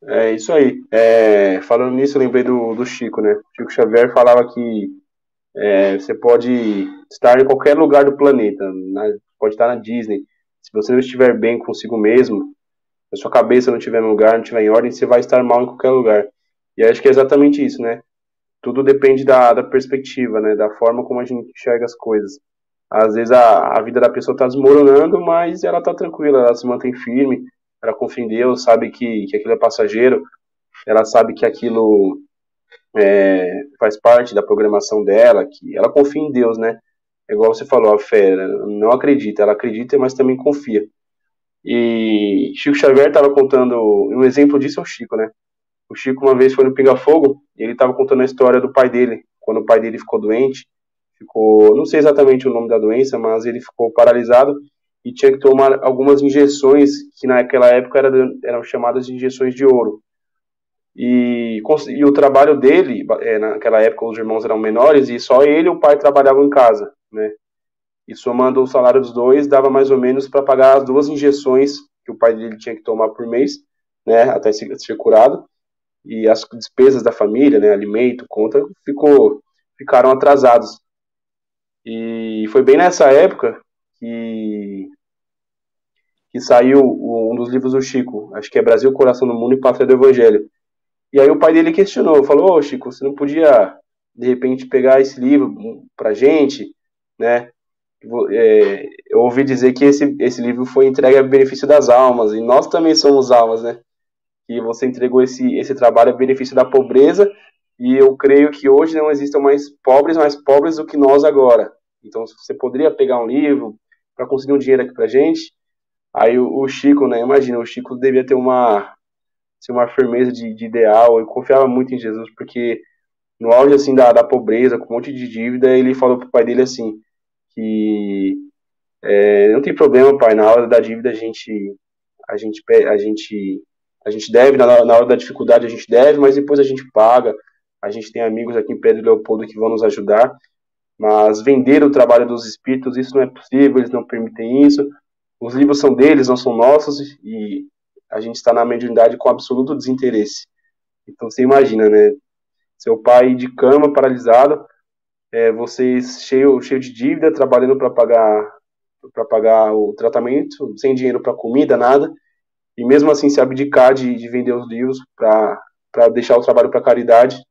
É isso aí. É, falando nisso, eu lembrei do, do Chico, né? Chico Xavier falava que é, você pode estar em qualquer lugar do planeta, na, pode estar na Disney. Se você não estiver bem consigo mesmo, a sua cabeça não estiver no lugar, não estiver em ordem, você vai estar mal em qualquer lugar. E acho que é exatamente isso, né? tudo depende da, da perspectiva, né? Da forma como a gente enxerga as coisas. Às vezes a, a vida da pessoa está desmoronando, mas ela está tranquila, ela se mantém firme, ela confia em Deus, sabe que, que aquilo é passageiro, ela sabe que aquilo é, faz parte da programação dela, que ela confia em Deus, né? É igual você falou, a fé não acredita, ela acredita, mas também confia. E Chico Xavier estava contando, um exemplo disso é o Chico, né? O Chico uma vez foi no Pinga Fogo e ele estava contando a história do pai dele, quando o pai dele ficou doente, ficou, não sei exatamente o nome da doença, mas ele ficou paralisado e tinha que tomar algumas injeções que naquela época eram, chamadas de injeções de ouro. E, e o trabalho dele, é, naquela época os irmãos eram menores e só ele e o pai trabalhavam em casa, né? E somando o salário dos dois, dava mais ou menos para pagar as duas injeções que o pai dele tinha que tomar por mês, né, até ser curado e as despesas da família, né, alimento, conta, ficou, ficaram atrasados. E foi bem nessa época que, que saiu um dos livros do Chico, acho que é Brasil, Coração do Mundo e Pátria do Evangelho. E aí o pai dele questionou, falou, ô Chico, você não podia de repente pegar esse livro para gente, né? É, eu ouvi dizer que esse, esse livro foi entregue a benefício das almas, e nós também somos almas, né? Que você entregou esse, esse trabalho a benefício da pobreza, e eu creio que hoje não existam mais pobres, mais pobres do que nós agora. Então, você poderia pegar um livro para conseguir um dinheiro aqui pra gente. Aí o, o Chico, né? Imagina, o Chico devia ter uma, assim, uma firmeza de, de ideal, eu confiava muito em Jesus, porque no auge assim da, da pobreza, com um monte de dívida, ele falou pro pai dele assim, que é, não tem problema, pai, na hora da dívida a gente a gente a gente a gente deve na, na hora da dificuldade a gente deve, mas depois a gente paga. A gente tem amigos aqui em Pedro Leopoldo que vão nos ajudar, mas vender o trabalho dos espíritos isso não é possível, eles não permitem isso. Os livros são deles, não são nossos e a gente está na mediunidade com absoluto desinteresse. Então você imagina, né? Seu pai de cama, paralisado, é, vocês cheio, cheio de dívida, trabalhando para pagar para pagar o tratamento, sem dinheiro para comida, nada, e mesmo assim se abdicar de, de vender os livros para deixar o trabalho para caridade,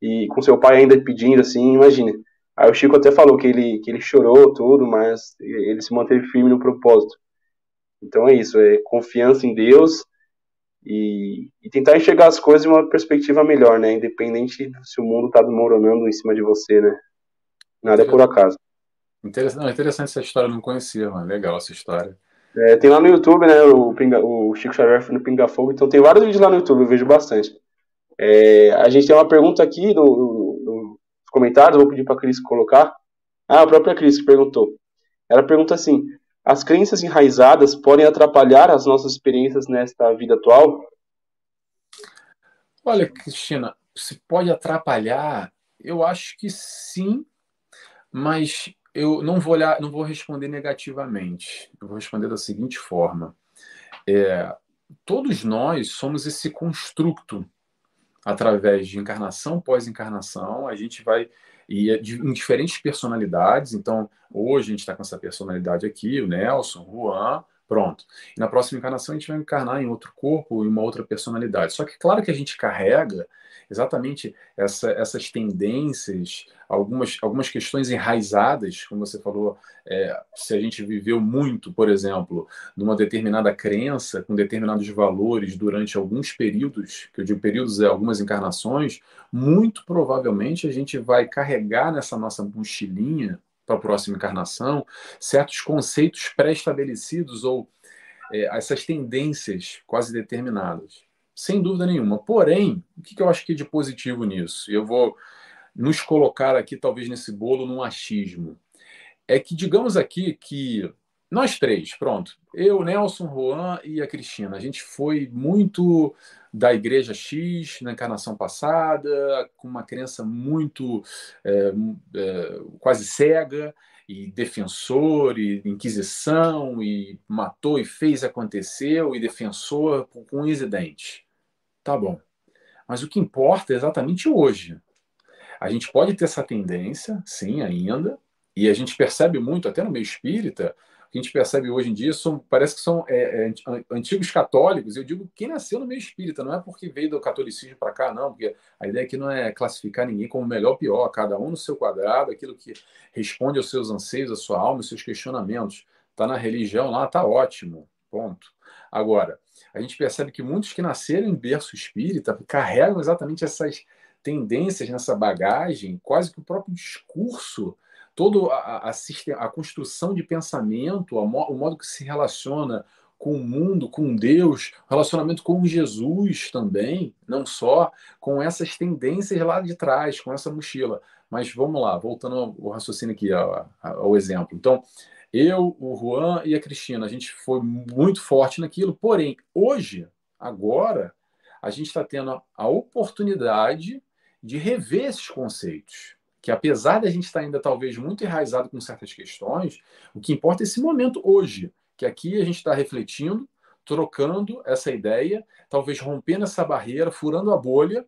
e com seu pai ainda pedindo, assim, imagine. Aí o Chico até falou que ele, que ele chorou tudo, mas ele se manteve firme no propósito. Então é isso, é confiança em Deus e, e tentar enxergar as coisas de uma perspectiva melhor, né? Independente se o mundo está desmoronando em cima de você, né? Nada é por acaso. Interessante, não, interessante essa história, não conhecia, mano. Legal essa história. É, tem lá no YouTube, né? O, Pinga, o Chico Xavier no Pinga Fogo, então tem vários vídeos lá no YouTube, eu vejo bastante. É, a gente tem uma pergunta aqui nos comentários, vou pedir para a Cris colocar. Ah, a própria Cris perguntou. Ela pergunta assim: as crenças enraizadas podem atrapalhar as nossas experiências nesta vida atual? Olha, Cristina, se pode atrapalhar, eu acho que sim, mas eu não vou olhar, não vou responder negativamente. Eu vou responder da seguinte forma: é, todos nós somos esse construto através de encarnação pós-encarnação, a gente vai e é em diferentes personalidades. Então, hoje a gente está com essa personalidade aqui, o Nelson, o Juan, pronto. E na próxima encarnação a gente vai encarnar em outro corpo, em uma outra personalidade. Só que, claro que a gente carrega exatamente essa, essas tendências, algumas, algumas questões enraizadas, como você falou, é, se a gente viveu muito, por exemplo, numa determinada crença, com determinados valores durante alguns períodos, que eu digo períodos é algumas encarnações, muito provavelmente a gente vai carregar nessa nossa mochilinha para a próxima encarnação certos conceitos pré-estabelecidos ou é, essas tendências quase determinadas sem dúvida nenhuma. Porém, o que eu acho que é de positivo nisso? Eu vou nos colocar aqui, talvez, nesse bolo, num achismo. É que, digamos aqui, que nós três, pronto, eu, Nelson, Juan e a Cristina, a gente foi muito da igreja X na encarnação passada, com uma crença muito é, é, quase cega, e defensor, e inquisição, e matou e fez aconteceu, e defensor com, com unhas e dentes. Tá bom. Mas o que importa é exatamente hoje. A gente pode ter essa tendência, sim, ainda, e a gente percebe muito, até no meio espírita, que a gente percebe hoje em dia são, parece que são é, é, antigos católicos. Eu digo quem nasceu no meio espírita, não é porque veio do catolicismo para cá, não, porque a ideia aqui não é classificar ninguém como melhor ou pior, cada um no seu quadrado, aquilo que responde aos seus anseios, à sua alma, aos seus questionamentos. Está na religião lá, está ótimo, ponto. Agora, a gente percebe que muitos que nasceram em berço espírita carregam exatamente essas tendências nessa bagagem, quase que o próprio discurso toda a, a, a, construção de pensamento, o modo que se relaciona com o mundo, com Deus, relacionamento com Jesus também, não só com essas tendências lá de trás, com essa mochila. Mas vamos lá, voltando ao raciocínio aqui, ao, ao exemplo. Então, eu, o Juan e a Cristina, a gente foi muito forte naquilo, porém, hoje, agora, a gente está tendo a oportunidade de rever esses conceitos que apesar de a gente estar ainda talvez muito enraizado com certas questões, o que importa é esse momento hoje, que aqui a gente está refletindo, trocando essa ideia, talvez rompendo essa barreira, furando a bolha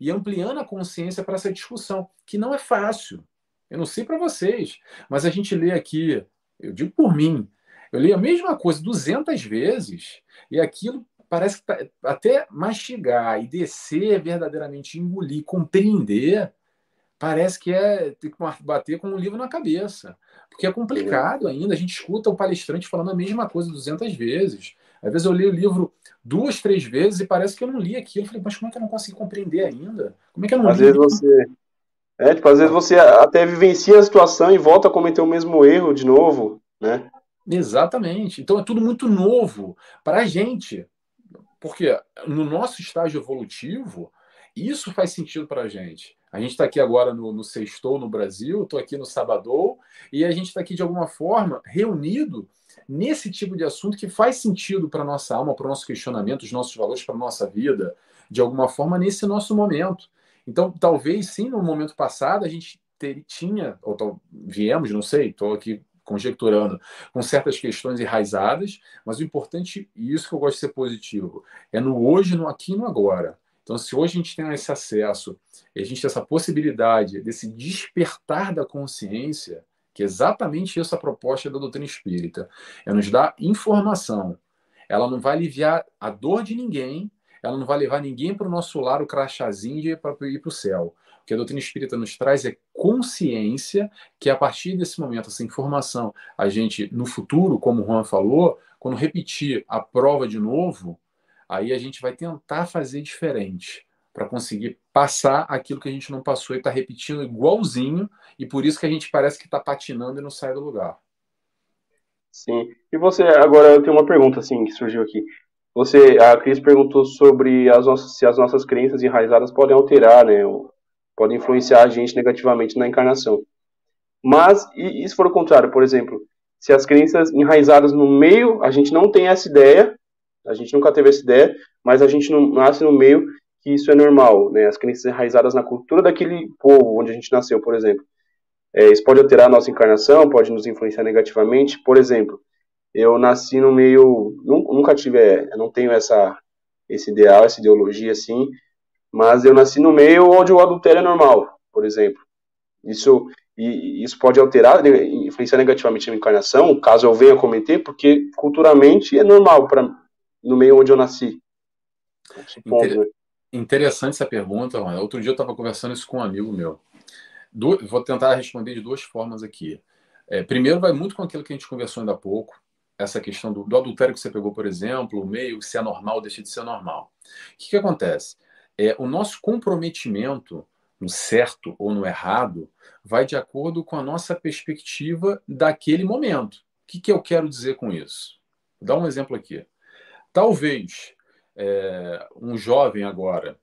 e ampliando a consciência para essa discussão, que não é fácil. Eu não sei para vocês, mas a gente lê aqui, eu digo por mim, eu leio a mesma coisa 200 vezes e aquilo parece que tá, até mastigar e descer verdadeiramente, engolir, compreender, parece que é ter que bater com um livro na cabeça. Porque é complicado ainda. A gente escuta o palestrante falando a mesma coisa 200 vezes. Às vezes eu leio o livro duas, três vezes e parece que eu não li aquilo. Eu falei, mas como é que eu não consegui compreender ainda? Como é que eu não às li? Vezes você... É, tipo, às vezes você até vivencia a situação e volta a cometer o mesmo erro de novo, né? Exatamente. Então é tudo muito novo para a gente. Porque no nosso estágio evolutivo, isso faz sentido para a gente. A gente está aqui agora no, no Sextou, no Brasil, estou aqui no Sabadou, e a gente está aqui de alguma forma reunido nesse tipo de assunto que faz sentido para a nossa alma, para o nosso questionamento, os nossos valores, para a nossa vida, de alguma forma, nesse nosso momento. Então, talvez sim, no momento passado, a gente ter, tinha, ou tal, viemos, não sei, estou aqui conjecturando, com certas questões enraizadas, mas o importante, e isso que eu gosto de ser positivo, é no hoje, no aqui e no agora. Então, se hoje a gente tem esse acesso, a gente tem essa possibilidade desse despertar da consciência, que é exatamente essa proposta da doutrina espírita, é nos dar informação. Ela não vai aliviar a dor de ninguém, ela não vai levar ninguém para o nosso lar, o crachazinho para ir para o céu. O que a doutrina espírita nos traz é consciência que a partir desse momento, essa informação, a gente, no futuro, como o Juan falou, quando repetir a prova de novo, aí a gente vai tentar fazer diferente para conseguir passar aquilo que a gente não passou e está repetindo igualzinho, e por isso que a gente parece que está patinando e não sai do lugar. Sim. E você, agora eu tenho uma pergunta assim que surgiu aqui. Você, a Cris perguntou sobre as nossas, se as nossas crenças enraizadas podem alterar, né, podem influenciar a gente negativamente na encarnação. Mas, e, e se for o contrário, por exemplo, se as crenças enraizadas no meio, a gente não tem essa ideia, a gente nunca teve essa ideia, mas a gente não nasce no meio que isso é normal, né? As crenças enraizadas na cultura daquele povo onde a gente nasceu, por exemplo. É, isso pode alterar a nossa encarnação, pode nos influenciar negativamente. Por exemplo, eu nasci no meio, nunca tive, é, eu não tenho essa esse ideal, essa ideologia assim, mas eu nasci no meio onde o adultério é normal, por exemplo. Isso e isso pode alterar, né, influenciar negativamente a minha encarnação, caso eu venha cometer, porque culturalmente é normal para no meio onde eu nasci. Inter... Interessante essa pergunta, mano. Outro dia eu estava conversando isso com um amigo meu. Du... Vou tentar responder de duas formas aqui. É, primeiro, vai muito com aquilo que a gente conversou ainda há pouco, essa questão do, do adultério que você pegou, por exemplo, o meio, se é normal, deixa de ser normal. O que, que acontece? É, o nosso comprometimento no certo ou no errado vai de acordo com a nossa perspectiva daquele momento. O que, que eu quero dizer com isso? Vou dar um exemplo aqui. Talvez é, um jovem agora,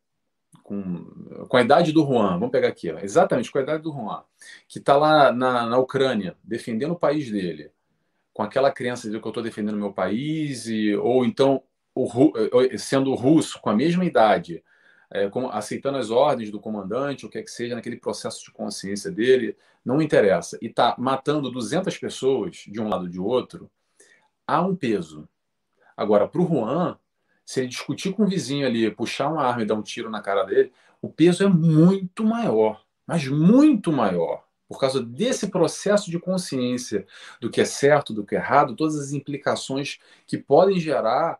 com, com a idade do Juan, vamos pegar aqui, exatamente com a idade do Juan, que está lá na, na Ucrânia, defendendo o país dele, com aquela crença de que eu estou defendendo o meu país, e, ou então o, sendo russo, com a mesma idade, é, com, aceitando as ordens do comandante, o que é que seja, naquele processo de consciência dele, não interessa, e está matando 200 pessoas de um lado ou de outro, há um peso. Agora, para o Juan, se ele discutir com o vizinho ali, puxar uma arma e dar um tiro na cara dele, o peso é muito maior, mas muito maior. Por causa desse processo de consciência do que é certo, do que é errado, todas as implicações que podem gerar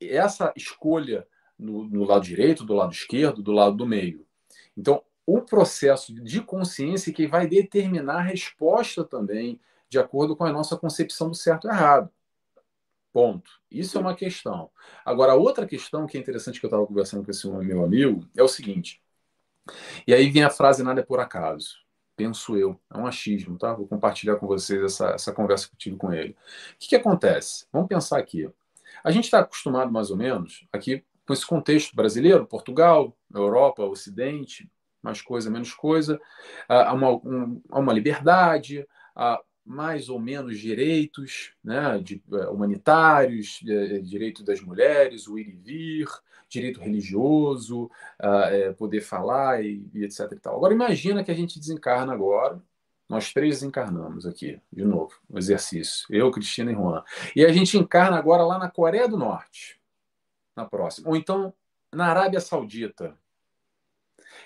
essa escolha no, no lado direito, do lado esquerdo, do lado do meio. Então, o processo de consciência que vai determinar a resposta também, de acordo com a nossa concepção do certo e errado. Ponto. Isso é uma questão. Agora, outra questão que é interessante que eu estava conversando com esse meu amigo é o seguinte. E aí vem a frase nada é por acaso. Penso eu. É um achismo, tá? Vou compartilhar com vocês essa, essa conversa que eu tive com ele. O que, que acontece? Vamos pensar aqui. A gente está acostumado, mais ou menos, aqui com esse contexto brasileiro, Portugal, Europa, Ocidente, mais coisa, menos coisa, a uma, um, a uma liberdade, a mais ou menos direitos né, de, uh, humanitários, uh, direito das mulheres, o ir e vir, direito religioso, uh, poder falar e, e, etc. E. Agora imagina que a gente desencarna agora, nós três desencarnamos aqui, de novo, o exercício, eu, Cristina e Juan. E a gente encarna agora lá na Coreia do Norte, na próxima. Ou então na Arábia Saudita.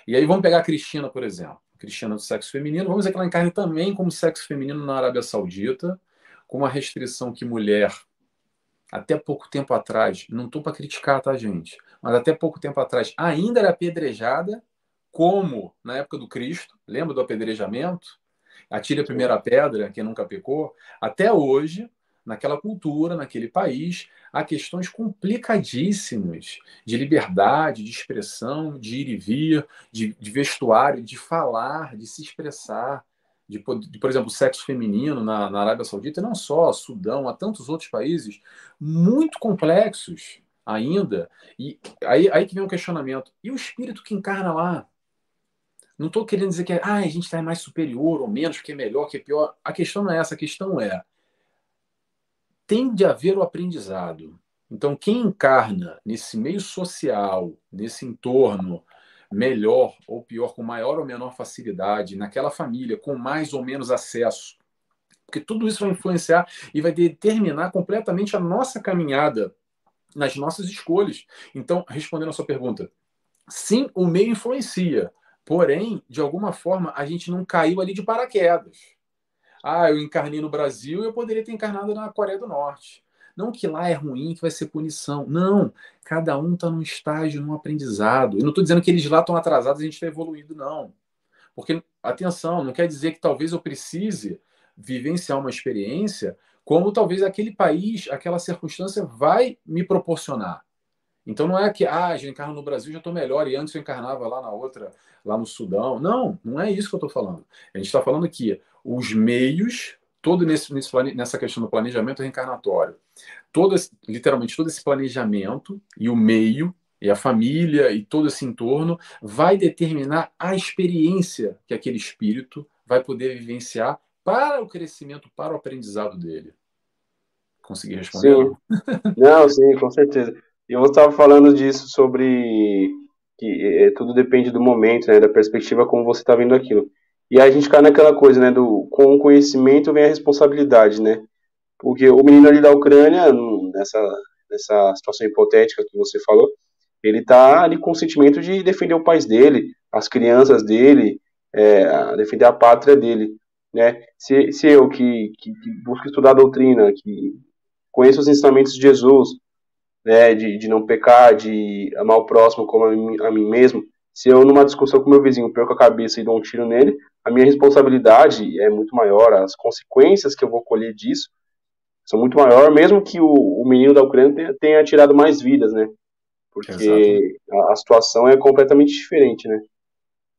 E aí vamos pegar a Cristina, por exemplo cristiana do sexo feminino. Vamos dizer que ela encarne também como sexo feminino na Arábia Saudita, com uma restrição que mulher, até pouco tempo atrás, não estou para criticar, tá, gente? Mas até pouco tempo atrás ainda era apedrejada como na época do Cristo, lembra do apedrejamento? Atire a primeira pedra, quem nunca pecou. Até hoje, naquela cultura, naquele país, há questões complicadíssimas de liberdade, de expressão, de ir e vir, de, de vestuário, de falar, de se expressar. De, de, por exemplo, sexo feminino na, na Arábia Saudita, não só Sudão, há tantos outros países muito complexos ainda. E aí, aí que vem um questionamento. E o espírito que encarna lá? Não estou querendo dizer que ah, a gente está mais superior ou menos, que é melhor, que é pior. A questão não é essa, a questão é tem de haver o aprendizado. Então, quem encarna nesse meio social, nesse entorno melhor ou pior, com maior ou menor facilidade, naquela família, com mais ou menos acesso, porque tudo isso vai influenciar e vai determinar completamente a nossa caminhada nas nossas escolhas. Então, respondendo a sua pergunta, sim, o meio influencia, porém, de alguma forma, a gente não caiu ali de paraquedas ah, eu encarnei no Brasil e eu poderia ter encarnado na Coreia do Norte. Não que lá é ruim, que vai ser punição. Não, cada um está num estágio, num aprendizado. Eu não estou dizendo que eles lá estão atrasados e a gente está evoluindo, não. Porque, atenção, não quer dizer que talvez eu precise vivenciar uma experiência como talvez aquele país, aquela circunstância vai me proporcionar. Então não é que, ah, já encarno no Brasil, já estou melhor, e antes eu encarnava lá na outra, lá no Sudão. Não, não é isso que eu estou falando. A gente está falando que os meios, todo nesse, nesse, nessa questão do planejamento reencarnatório, todo literalmente todo esse planejamento e o meio, e a família e todo esse entorno vai determinar a experiência que aquele espírito vai poder vivenciar para o crescimento, para o aprendizado dele. Consegui responder? Sim. Não, sim, com certeza. Eu estava falando disso sobre que é, tudo depende do momento, né, da perspectiva como você está vendo aquilo. E a gente cai naquela coisa, né, do com o conhecimento vem a responsabilidade, né? Porque o menino ali da Ucrânia, nessa, nessa situação hipotética que você falou, ele está ali com o sentimento de defender o país dele, as crianças dele, é, defender a pátria dele, né? Se, se eu que, que, que busco estudar a doutrina, que conheço os ensinamentos de Jesus, né, de, de não pecar, de amar o próximo como a mim, a mim mesmo, se eu, numa discussão com meu vizinho, perco a cabeça e dou um tiro nele, a minha responsabilidade é muito maior, as consequências que eu vou colher disso são muito maior, mesmo que o, o menino da Ucrânia tenha, tenha, tirado mais vidas, né? Porque a, a, situação é completamente diferente, né?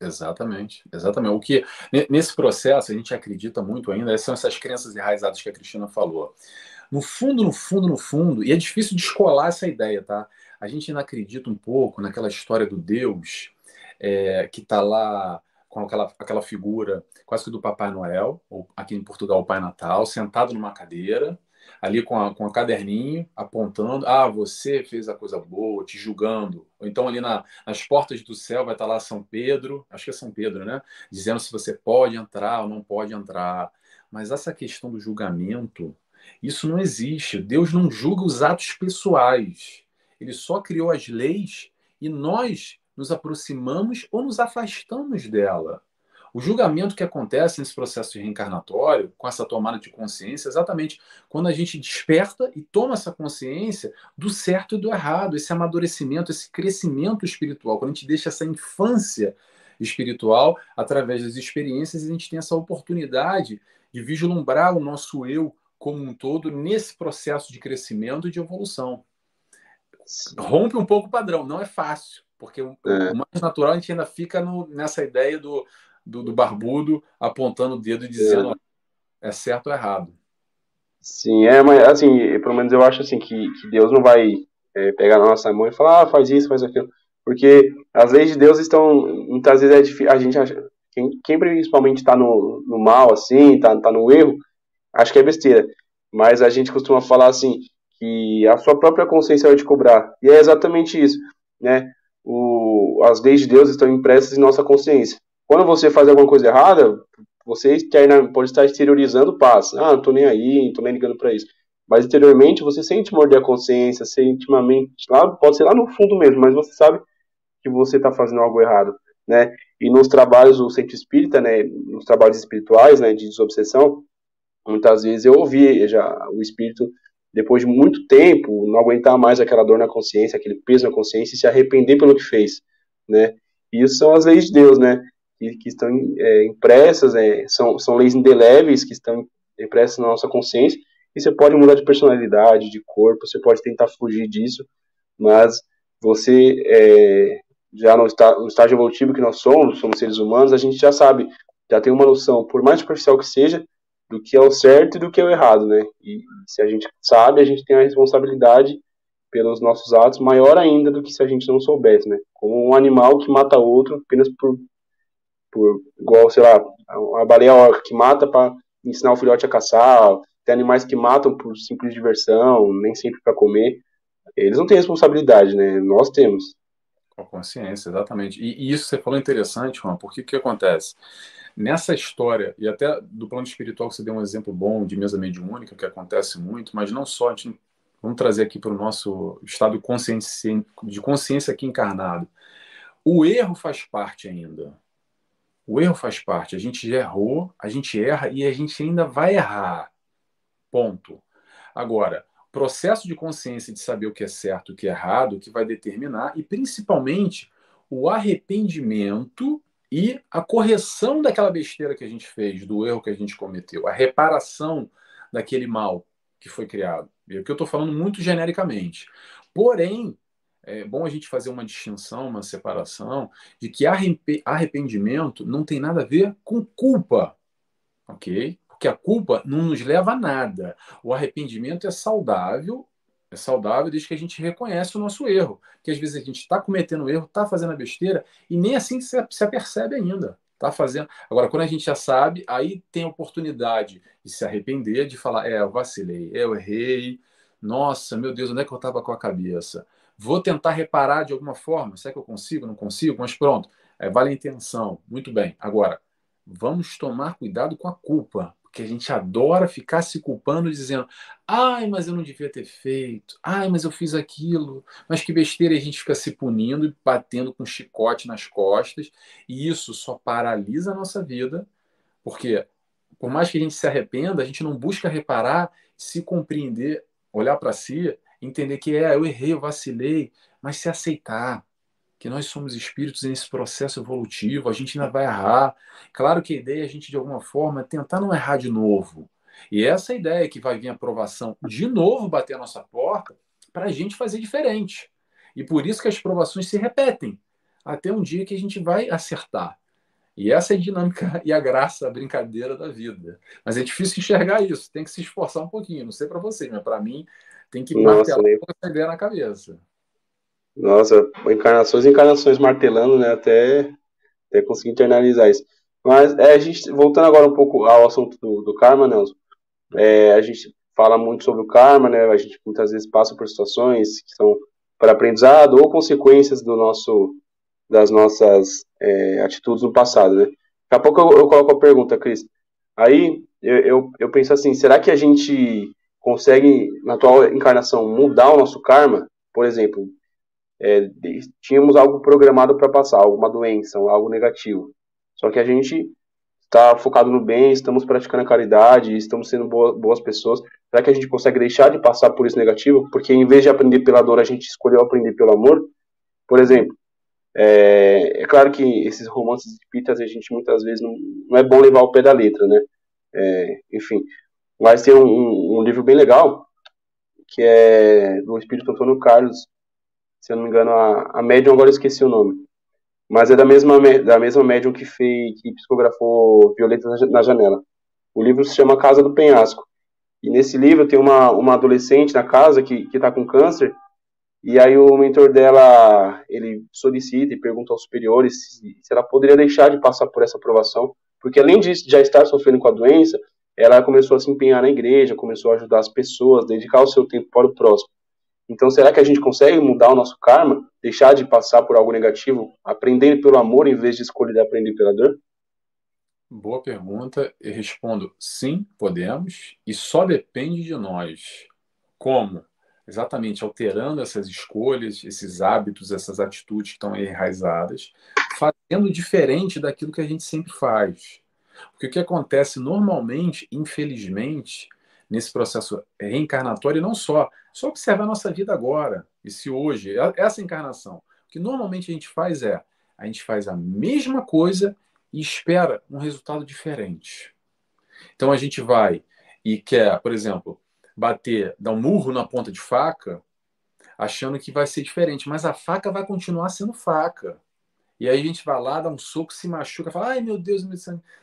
Exatamente, exatamente. O que nesse processo a gente acredita muito ainda são essas crenças enraizadas que a Cristina falou. No fundo, no fundo, no fundo, e é difícil descolar essa ideia, tá? A gente ainda acredita um pouco naquela história do Deus é, que está lá com aquela, aquela figura quase que do Papai Noel, ou aqui em Portugal o Pai Natal, sentado numa cadeira, ali com a, com a caderninho, apontando, ah, você fez a coisa boa, te julgando. Ou então ali na, nas portas do céu vai estar lá São Pedro, acho que é São Pedro, né? Dizendo se você pode entrar ou não pode entrar. Mas essa questão do julgamento, isso não existe. Deus não julga os atos pessoais. Ele só criou as leis e nós nos aproximamos ou nos afastamos dela. O julgamento que acontece nesse processo reencarnatório, com essa tomada de consciência, é exatamente quando a gente desperta e toma essa consciência do certo e do errado, esse amadurecimento, esse crescimento espiritual, quando a gente deixa essa infância espiritual através das experiências, a gente tem essa oportunidade de vislumbrar o nosso eu como um todo nesse processo de crescimento e de evolução. Rompe um pouco o padrão, não é fácil, porque o, é. o mais natural a gente ainda fica no, nessa ideia do, do, do, barbudo apontando o dedo e dizendo é, é certo ou errado. Sim, é, mas assim, pelo menos eu acho assim que, que Deus não vai é, pegar na nossa mão e falar, ah, faz isso, faz aquilo. Porque as leis de Deus estão, muitas vezes é difícil, a gente acha, quem, quem principalmente está no, no mal, assim, está tá no erro, acho que é besteira. Mas a gente costuma falar assim, que a sua própria consciência vai te cobrar. E é exatamente isso, né? O, as leis de Deus estão impressas em nossa consciência. Quando você faz alguma coisa errada, você pode estar exteriorizando paz. Ah, não tô nem aí, não tô nem ligando para isso. Mas interiormente você sente morder a consciência, você intimamente, lá, pode ser lá no fundo mesmo, mas você sabe que você está fazendo algo errado, né? E nos trabalhos do centro espírita, né, nos trabalhos espirituais, né, de desobsessão, muitas vezes eu ouvi já o espírito depois de muito tempo não aguentar mais aquela dor na consciência, aquele peso na consciência e se arrepender pelo que fez, né? E isso são as leis de Deus, né? Que, que estão é, impressas, é, são, são leis indeléveis que estão impressas na nossa consciência. E você pode mudar de personalidade, de corpo, você pode tentar fugir disso, mas você é, já no, está, no estágio evolutivo que nós somos, somos seres humanos, a gente já sabe, já tem uma noção, por mais superficial que seja, do que é o certo e do que é o errado, né? E se a gente sabe, a gente tem a responsabilidade pelos nossos atos maior ainda do que se a gente não soubesse, né? Como um animal que mata outro apenas por, por igual, sei lá, uma baleia orca que mata para ensinar o filhote a caçar, tem animais que matam por simples diversão, nem sempre para comer. Eles não têm responsabilidade, né? Nós temos. Com consciência, exatamente. E, e isso você falou interessante, Juan, porque o que acontece? Nessa história, e até do plano espiritual, você deu um exemplo bom de mesa mediúnica, que acontece muito, mas não só, a gente, vamos trazer aqui para o nosso estado de consciência, de consciência aqui encarnado. O erro faz parte ainda. O erro faz parte. A gente já errou, a gente erra e a gente ainda vai errar. Ponto. Agora, processo de consciência de saber o que é certo o que é errado que vai determinar, e principalmente o arrependimento e a correção daquela besteira que a gente fez, do erro que a gente cometeu, a reparação daquele mal que foi criado. E aqui eu estou falando muito genericamente. Porém, é bom a gente fazer uma distinção, uma separação, de que arrependimento não tem nada a ver com culpa, ok? Porque a culpa não nos leva a nada. O arrependimento é saudável é saudável desde que a gente reconhece o nosso erro. Que às vezes a gente está cometendo erro, está fazendo a besteira e nem assim se, se apercebe ainda. Tá fazendo. Agora, quando a gente já sabe, aí tem a oportunidade de se arrepender, de falar: é, eu vacilei, eu errei, nossa, meu Deus, onde é que eu estava com a cabeça? Vou tentar reparar de alguma forma. Será que eu consigo? Não consigo? Mas pronto, é, vale a intenção. Muito bem. Agora, vamos tomar cuidado com a culpa que a gente adora ficar se culpando, dizendo: ai, mas eu não devia ter feito, ai, mas eu fiz aquilo, mas que besteira, a gente fica se punindo e batendo com chicote nas costas, e isso só paralisa a nossa vida, porque por mais que a gente se arrependa, a gente não busca reparar, se compreender, olhar para si, entender que é, eu errei, eu vacilei, mas se aceitar, que nós somos espíritos nesse processo evolutivo, a gente ainda vai errar. Claro que a ideia é a gente, de alguma forma, tentar não errar de novo. E essa ideia é que vai vir a aprovação de novo bater a nossa porta para a gente fazer diferente. E por isso que as provações se repetem, até um dia que a gente vai acertar. E essa é a dinâmica e a graça, a brincadeira da vida. Mas é difícil enxergar isso, tem que se esforçar um pouquinho. Não sei para vocês, mas para mim tem que martelar essa ideia na cabeça. Nossa, encarnações e encarnações martelando, né? Até, até conseguir internalizar isso. Mas é, a gente, voltando agora um pouco ao assunto do, do karma, Nelson, é, a gente fala muito sobre o karma, né? A gente muitas vezes passa por situações que são para aprendizado ou consequências do nosso, das nossas é, atitudes no passado, né? Daqui a pouco eu, eu coloco a pergunta, Cris. Aí eu, eu, eu penso assim, será que a gente consegue, na atual encarnação, mudar o nosso karma? Por exemplo, é, tínhamos algo programado para passar, alguma doença, algo negativo. Só que a gente está focado no bem, estamos praticando a caridade, estamos sendo boas, boas pessoas. Será que a gente consegue deixar de passar por isso negativo? Porque em vez de aprender pela dor, a gente escolheu aprender pelo amor? Por exemplo, é, é claro que esses romances espíritas a gente muitas vezes não, não é bom levar ao pé da letra, né? É, enfim, mas tem um, um, um livro bem legal que é do Espírito Antônio Carlos, se eu não me engano, a, a médium, agora eu esqueci o nome. Mas é da mesma, da mesma médium que fez, que psicografou Violeta na Janela. O livro se chama Casa do Penhasco. E nesse livro tem uma, uma adolescente na casa que está com câncer, e aí o mentor dela, ele solicita e pergunta aos superiores se, se ela poderia deixar de passar por essa aprovação, porque além de já estar sofrendo com a doença, ela começou a se empenhar na igreja, começou a ajudar as pessoas, dedicar o seu tempo para o próximo. Então, será que a gente consegue mudar o nosso karma, deixar de passar por algo negativo, aprender pelo amor em vez de escolher aprender pela dor? Boa pergunta. Eu respondo sim, podemos, e só depende de nós. Como? Exatamente alterando essas escolhas, esses hábitos, essas atitudes que estão enraizadas, fazendo diferente daquilo que a gente sempre faz. Porque o que acontece normalmente, infelizmente, nesse processo reencarnatório, e não só, só observar a nossa vida agora, esse hoje, essa encarnação. O que normalmente a gente faz é a gente faz a mesma coisa e espera um resultado diferente. Então a gente vai e quer, por exemplo, bater, dar um murro na ponta de faca, achando que vai ser diferente, mas a faca vai continuar sendo faca. E aí a gente vai lá, dá um soco, se machuca, fala, ai meu Deus, meu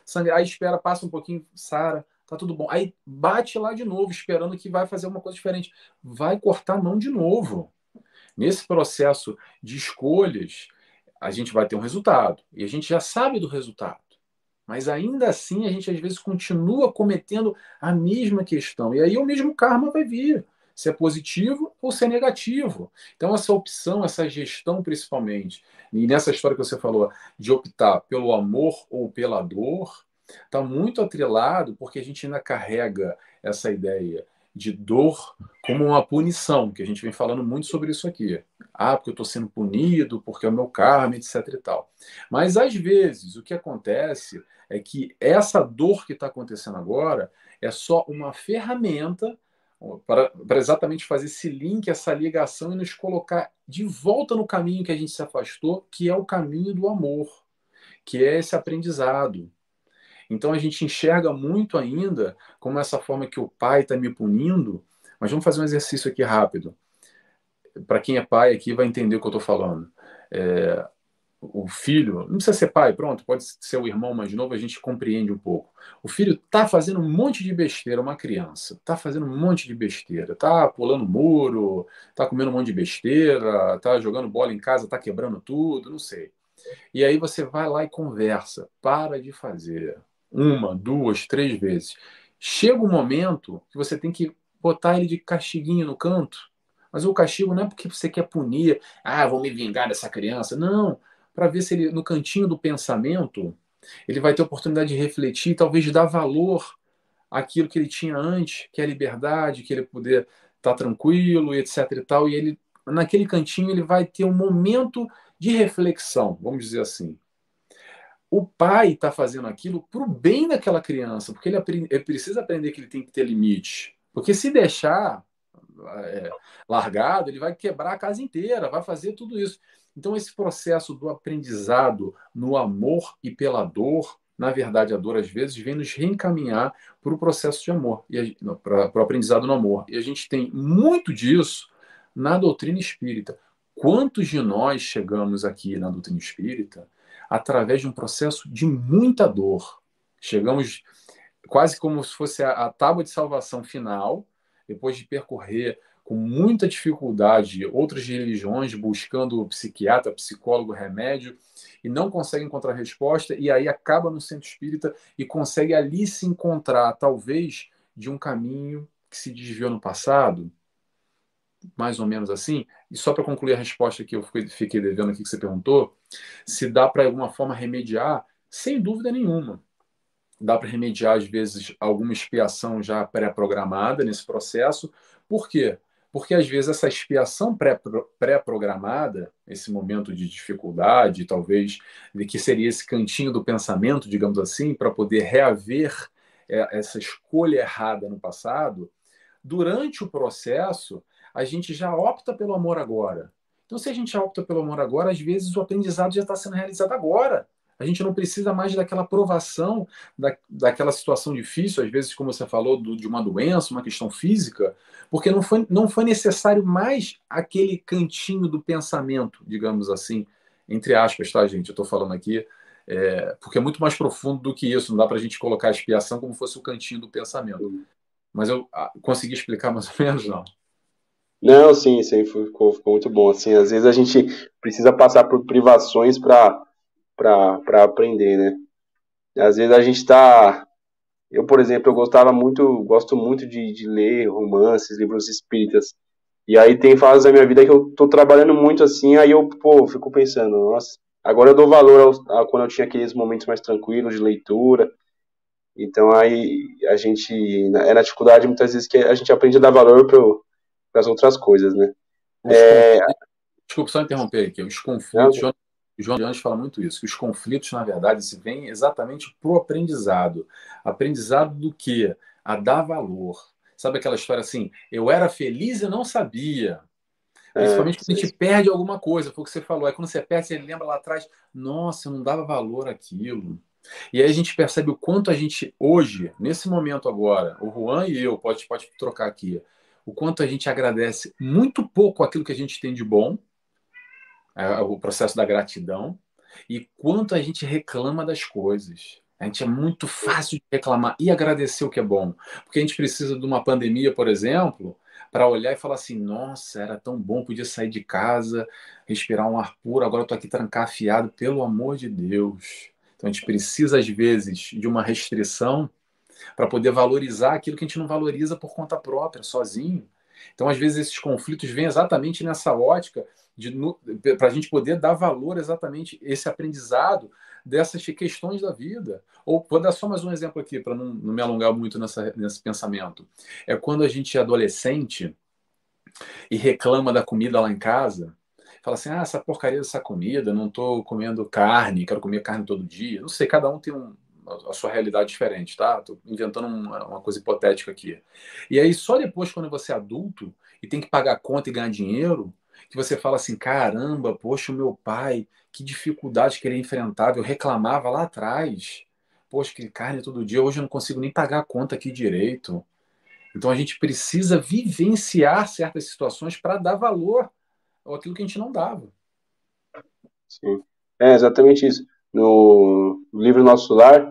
sangue. Aí espera, passa um pouquinho, Sara, tá tudo bom. Aí bate lá de novo, esperando que vai fazer uma coisa diferente. Vai cortar a mão de novo. Nesse processo de escolhas, a gente vai ter um resultado. E a gente já sabe do resultado. Mas ainda assim, a gente às vezes continua cometendo a mesma questão. E aí o mesmo karma vai vir se é positivo ou se é negativo. Então, essa opção, essa gestão, principalmente, e nessa história que você falou, de optar pelo amor ou pela dor, está muito atrelado porque a gente ainda carrega essa ideia de dor como uma punição, que a gente vem falando muito sobre isso aqui. Ah, porque eu estou sendo punido, porque é o meu karma, etc e tal. Mas às vezes o que acontece é que essa dor que está acontecendo agora é só uma ferramenta para, para exatamente fazer esse link, essa ligação e nos colocar de volta no caminho que a gente se afastou, que é o caminho do amor, que é esse aprendizado. Então a gente enxerga muito ainda como essa forma que o pai está me punindo, mas vamos fazer um exercício aqui rápido. Para quem é pai aqui vai entender o que eu estou falando. É, o filho, não precisa ser pai, pronto, pode ser o irmão mais novo, a gente compreende um pouco. O filho tá fazendo um monte de besteira, uma criança, tá fazendo um monte de besteira, tá pulando muro, tá comendo um monte de besteira, tá jogando bola em casa, tá quebrando tudo, não sei. E aí você vai lá e conversa, para de fazer uma, duas, três vezes. Chega um momento que você tem que botar ele de castiguinho no canto. Mas o castigo não é porque você quer punir, ah, vou me vingar dessa criança. Não, para ver se ele, no cantinho do pensamento, ele vai ter oportunidade de refletir, talvez dar valor àquilo que ele tinha antes, que é a liberdade, que ele poder estar tá tranquilo etc e tal, e ele naquele cantinho ele vai ter um momento de reflexão, vamos dizer assim. O pai está fazendo aquilo para o bem daquela criança, porque ele, ele, precisa aprender que ele tem que ter limite. Porque se deixar é, largado, ele vai quebrar a casa inteira, vai fazer tudo isso. Então, esse processo do aprendizado no amor e pela dor, na verdade, a dor às vezes vem nos reencaminhar para o processo de amor, para o aprendizado no amor. E a gente tem muito disso na doutrina espírita. Quantos de nós chegamos aqui na doutrina espírita através de um processo de muita dor? Chegamos quase como se fosse a, a tábua de salvação final, depois de percorrer com muita dificuldade outras religiões buscando psiquiatra, psicólogo, remédio e não consegue encontrar resposta e aí acaba no centro espírita e consegue ali se encontrar talvez de um caminho que se desviou no passado, mais ou menos assim. E só para concluir a resposta que eu fiquei devendo aqui que você perguntou, se dá para alguma forma remediar, sem dúvida nenhuma. Dá para remediar, às vezes, alguma expiação já pré-programada nesse processo. Por quê? Porque às vezes essa expiação pré-programada, esse momento de dificuldade, talvez, de que seria esse cantinho do pensamento, digamos assim, para poder reaver é, essa escolha errada no passado, durante o processo, a gente já opta pelo amor agora. Então, se a gente opta pelo amor agora, às vezes o aprendizado já está sendo realizado agora. A gente não precisa mais daquela aprovação, da, daquela situação difícil, às vezes, como você falou, do, de uma doença, uma questão física, porque não foi, não foi necessário mais aquele cantinho do pensamento, digamos assim, entre aspas, tá, gente? Eu estou falando aqui, é, porque é muito mais profundo do que isso, não dá para a gente colocar a expiação como fosse o cantinho do pensamento. Mas eu ah, consegui explicar mais ou menos, não? Não, sim, sim, ficou, ficou muito bom. Assim, às vezes a gente precisa passar por privações para aprender, né? Às vezes a gente está. Eu, por exemplo, eu gostava muito, gosto muito de, de ler romances, livros espíritas. E aí tem fases da minha vida que eu tô trabalhando muito assim, aí eu, pô, fico pensando, nossa, agora eu dou valor ao, a quando eu tinha aqueles momentos mais tranquilos de leitura. Então aí a gente, é na dificuldade muitas vezes que a gente aprende a dar valor para as outras coisas, né? É... Desculpa só interromper aqui, os conflitos, Não, João de Anjos fala muito isso, que os conflitos, na verdade, se vêm exatamente para o aprendizado. Aprendizado do quê? A dar valor. Sabe aquela história assim, eu era feliz e não sabia. Principalmente quando a gente perde alguma coisa, foi o que você falou. Aí quando você perde, você lembra lá atrás, nossa, eu não dava valor àquilo. E aí a gente percebe o quanto a gente, hoje, nesse momento agora, o Juan e eu, pode, pode trocar aqui, o quanto a gente agradece muito pouco aquilo que a gente tem de bom, é, o processo da gratidão, e quanto a gente reclama das coisas. A gente é muito fácil de reclamar e agradecer o que é bom. Porque a gente precisa de uma pandemia, por exemplo, para olhar e falar assim: nossa, era tão bom, podia sair de casa, respirar um ar puro, agora estou aqui trancafiado, pelo amor de Deus. Então a gente precisa, às vezes, de uma restrição para poder valorizar aquilo que a gente não valoriza por conta própria, sozinho. Então, às vezes, esses conflitos vêm exatamente nessa ótica para a gente poder dar valor exatamente esse aprendizado dessas questões da vida. Ou vou dar só mais um exemplo aqui, para não, não, me alongar muito nessa, nesse pensamento. É quando a gente é adolescente e reclama da comida lá em casa, fala assim: ah, essa porcaria dessa comida, não estou comendo carne, quero comer carne todo dia. Não sei, cada um tem um, a sua realidade diferente, tá? Estou inventando uma, uma, coisa hipotética aqui. E aí, só depois, quando você é adulto e tem que pagar conta e ganhar dinheiro, que você fala assim: caramba, poxa, o meu pai, que dificuldade que ele enfrentava. Eu reclamava lá atrás. Poxa, que carne todo dia, hoje eu não consigo nem pagar a conta aqui direito. Então a gente precisa vivenciar certas situações para dar valor àquilo que a gente não dava. Sim, é exatamente isso. No livro Nosso Lar,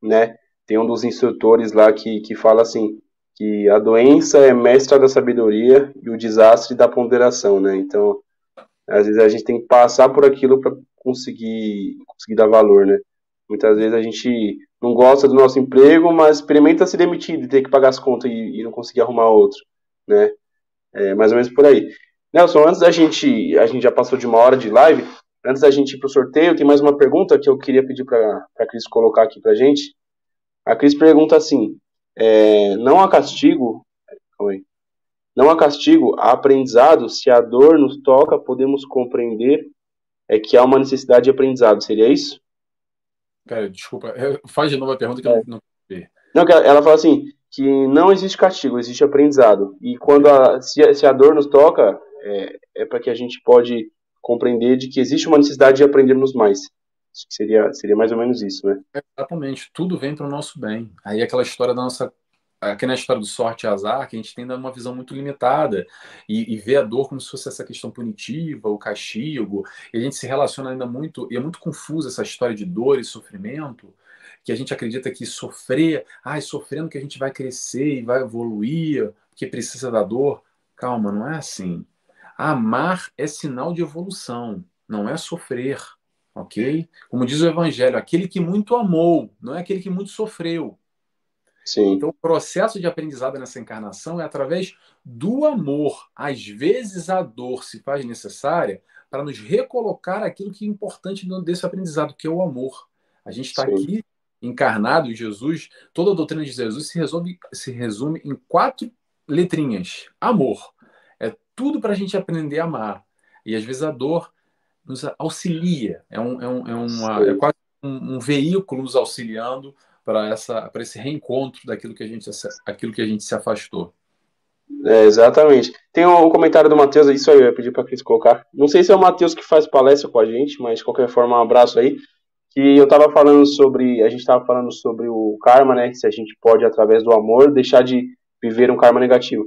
né, tem um dos instrutores lá que, que fala assim: que a doença é mestra da sabedoria e o desastre da ponderação, né? Então, às vezes a gente tem que passar por aquilo para conseguir conseguir dar valor, né? Muitas vezes a gente não gosta do nosso emprego, mas experimenta se demitir, de ter que pagar as contas e, e não conseguir arrumar outro, né? É mais ou menos por aí. Nelson, antes da gente, a gente já passou de uma hora de live, antes da gente ir para o sorteio, tem mais uma pergunta que eu queria pedir para a Cris colocar aqui para gente. A Cris pergunta assim: é, não há castigo, não há castigo, há aprendizado. Se a dor nos toca, podemos compreender é que há uma necessidade de aprendizado. Seria isso? Pera, desculpa, faz de novo a pergunta que é. eu não. Não, ela fala assim, que não existe castigo, existe aprendizado. E quando a, se, a, se a dor nos toca, é, é para que a gente pode compreender de que existe uma necessidade de aprendermos mais. Seria, seria mais ou menos isso, né? Exatamente, tudo vem para o nosso bem. Aí aquela história da nossa. Aqui na história do sorte e azar, que a gente tem uma visão muito limitada e, e vê a dor como se fosse essa questão punitiva, o castigo, e a gente se relaciona ainda muito, e é muito confusa essa história de dor e sofrimento, que a gente acredita que sofrer, ai, sofrendo que a gente vai crescer e vai evoluir, que precisa da dor. Calma, não é assim. Amar é sinal de evolução, não é sofrer ok? Como diz o Evangelho, aquele que muito amou, não é aquele que muito sofreu. Sim. Então, o processo de aprendizado nessa encarnação é através do amor. Às vezes, a dor se faz necessária para nos recolocar aquilo que é importante desse aprendizado, que é o amor. A gente está aqui encarnado em Jesus. Toda a doutrina de Jesus se, resolve, se resume em quatro letrinhas: amor. Tudo para a gente aprender a amar. E às vezes a dor nos auxilia, é, um, é, um, é, uma, é quase um, um, veículo nos auxiliando para esse reencontro daquilo que a gente aquilo que a gente se afastou. É, exatamente. Tem um comentário do Matheus, isso aí eu ia pedir para Cris colocar. Não sei se é o Matheus que faz palestra com a gente, mas de qualquer forma, um abraço aí. Que eu estava falando sobre, a gente estava falando sobre o karma, né? Se a gente pode, através do amor, deixar de viver um karma negativo.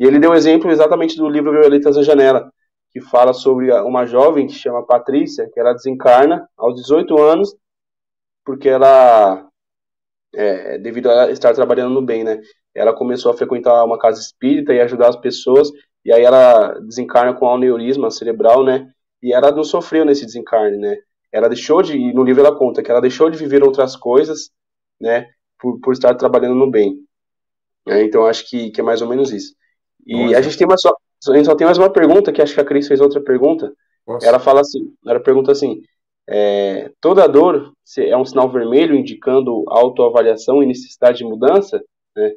E ele deu exemplo exatamente do livro Violetas na Janela, que fala sobre uma jovem que chama Patrícia, que ela desencarna aos 18 anos, porque ela, é, devido a estar trabalhando no bem, né? Ela começou a frequentar uma casa espírita e ajudar as pessoas, e aí ela desencarna com aneurisma cerebral, né? E ela não sofreu nesse desencarne, né? Ela deixou de, no livro ela conta que ela deixou de viver outras coisas, né? Por, por estar trabalhando no bem. É, então acho que, que é mais ou menos isso. E Nossa. a gente tem uma só, a gente só tem mais uma pergunta, que acho que a Cris fez outra pergunta. Nossa. Ela fala assim, ela pergunta assim, é, toda dor é um sinal vermelho indicando autoavaliação e necessidade de mudança, né?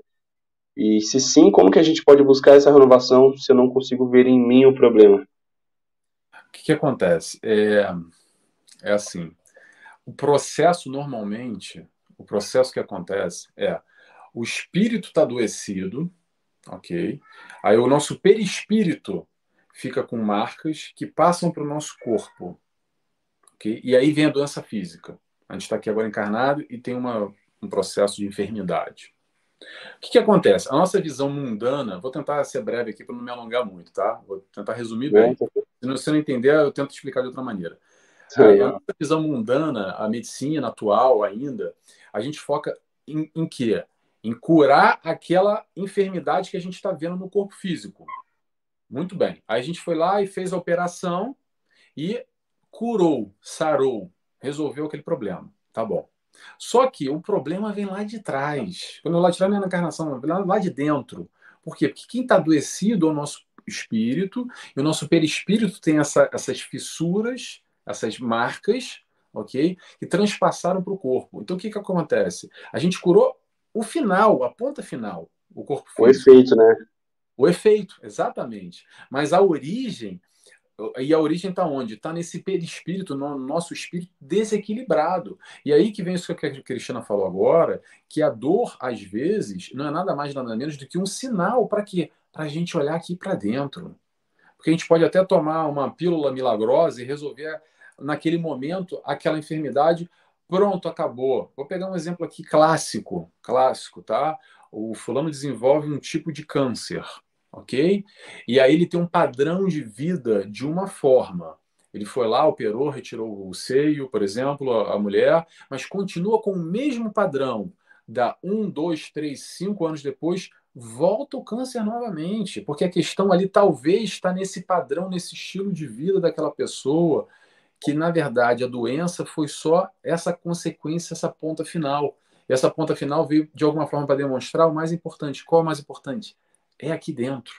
E se sim, como que a gente pode buscar essa renovação se eu não consigo ver em mim o problema? O que, que acontece? É, é assim, o processo normalmente, o processo que acontece é o espírito está adoecido, ok? Aí o nosso perispírito fica com marcas que passam para o nosso corpo. Okay? E aí vem a doença física. A gente está aqui agora encarnado e tem uma, um processo de enfermidade. O que, que, acontece? A nossa visão mundana, vou tentar ser breve aqui para não me alongar muito, tá? Vou tentar resumir bem. Se você não entender, eu tento explicar de outra maneira. a nossa visão mundana, a medicina atual ainda, a gente foca em, em quê? Em curar aquela enfermidade que a gente está vendo no corpo físico. Muito bem. Aí a gente foi lá e fez a operação e curou, sarou, resolveu aquele problema. Tá bom. Só que o problema vem lá de trás. Quando eu lá de trás não é na encarnação, vem lá de dentro. Por quê? Porque quem está adoecido é o nosso espírito, e o nosso perispírito tem essa, essas fissuras, essas marcas, ok? Que transpassaram para o corpo. Então o que, que acontece? A gente curou o final, a ponta final, o corpo físico. O efeito, né? O efeito, exatamente. Mas a origem e a origem está onde? Está nesse perispírito, no nosso espírito desequilibrado. E aí que vem isso que a Cristina falou agora, que a dor, às vezes, não é nada mais nada menos do que um sinal para quê? Para a gente olhar aqui para dentro. Porque a gente pode até tomar uma pílula milagrosa e resolver naquele momento aquela enfermidade. Pronto, acabou. Vou pegar um exemplo aqui clássico, clássico, tá? O fulano desenvolve um tipo de câncer ok? E aí ele tem um padrão de vida de uma forma. Ele foi lá, operou, retirou o seio, por exemplo, a, mulher, mas continua com o mesmo padrão. Da um, dois, três, cinco anos depois, volta o câncer novamente, porque a questão ali talvez está nesse padrão, nesse estilo de vida daquela pessoa, que na verdade a doença foi só essa consequência, essa ponta final. E essa ponta final veio de alguma forma para demonstrar o mais importante. Qual é o mais importante? é aqui dentro.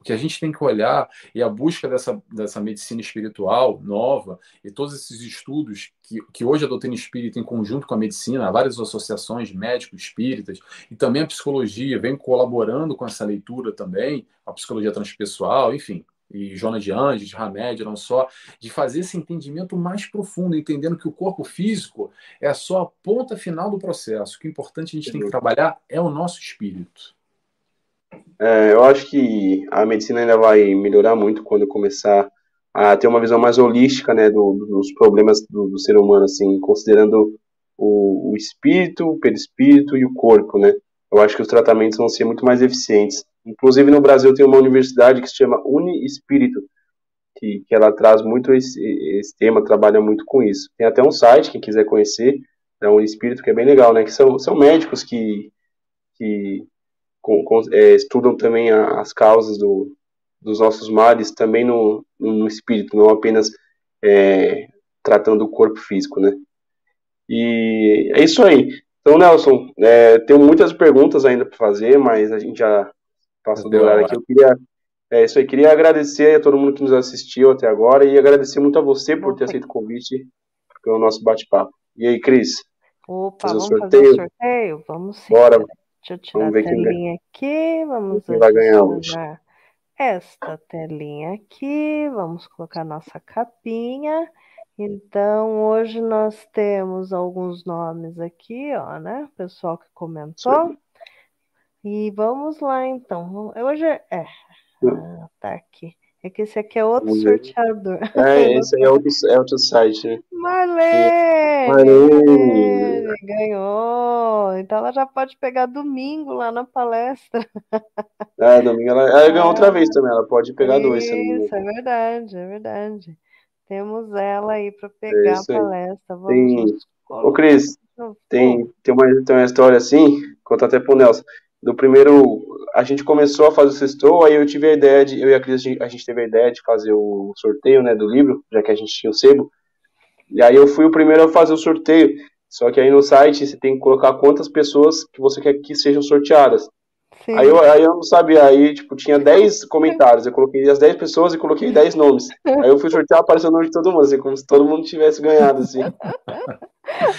O que a gente tem que olhar e a busca dessa, dessa medicina espiritual nova e todos esses estudos que, que hoje a doutrina espírita, em conjunto com a medicina, várias associações médicos espíritas e também a psicologia vem colaborando com essa leitura também, a psicologia transpessoal, enfim, e Jonas de Anjos, Hamed, não só, de fazer esse entendimento mais profundo, entendendo que o corpo físico é só a ponta final do processo. O que é importante a gente tem que trabalhar é o nosso espírito. É, eu acho que a medicina ainda vai melhorar muito quando começar a ter uma visão mais holística, né, do, dos problemas do, do, ser humano, assim, considerando o, o, espírito, o perispírito e o corpo, né. Eu acho que os tratamentos vão ser muito mais eficientes. Inclusive no Brasil tem uma universidade que se chama Uni Espírito, que, que ela traz muito esse, esse tema, trabalha muito com isso. Tem até um site, quem quiser conhecer, da Uni Espírito, que é bem legal, né, que são, são médicos que, que com, com, é, estudam também a, as causas do, dos nossos males também no, no espírito, não apenas é, tratando o corpo físico, né? E é isso aí. Então, Nelson, é, tenho muitas perguntas ainda para fazer, mas a gente já passou do horário aqui. Eu queria, é isso aí, queria agradecer a todo mundo que nos assistiu até agora e agradecer muito a você por ter aceito o convite pelo nosso bate-papo. E aí, Cris? Opa, fazer vamos sorteio? fazer o sorteio? Vamos sim. Bora. Deixa eu tirar a telinha aqui. Vamos quem vai ganhar hoje. esta telinha aqui. Vamos colocar nossa capinha. Então, hoje nós temos alguns nomes aqui, ó, né? Pessoal que comentou. Sim. E vamos lá, então. Hoje é. é ah, tá aqui. É que esse aqui é outro Vamos sorteador. É, esse é outro, é outro site, né? Marlene! Marlene! Ganhou! Então ela já pode pegar domingo lá na palestra. É, domingo ela, ela ganhou outra vez também, ela pode pegar Isso, dois. Isso, é verdade, é verdade. Temos ela aí para pegar é a palestra. Vamos tem... Ô, Cris, tem, tem, uma, tem uma história assim, conta até pro Nelson do primeiro. A gente começou a fazer o sextou, aí eu tive a ideia de. Eu e a Cris, a gente teve a ideia de fazer o sorteio né, do livro, já que a gente tinha o sebo. E aí eu fui o primeiro a fazer o sorteio. Só que aí no site você tem que colocar quantas pessoas que você quer que sejam sorteadas. Aí eu, aí eu não sabia, aí tipo, tinha 10 comentários, eu coloquei as 10 pessoas e coloquei 10 nomes. Aí eu fui sortear, apareceu o nome de todo mundo, assim, como se todo mundo tivesse ganhado, assim.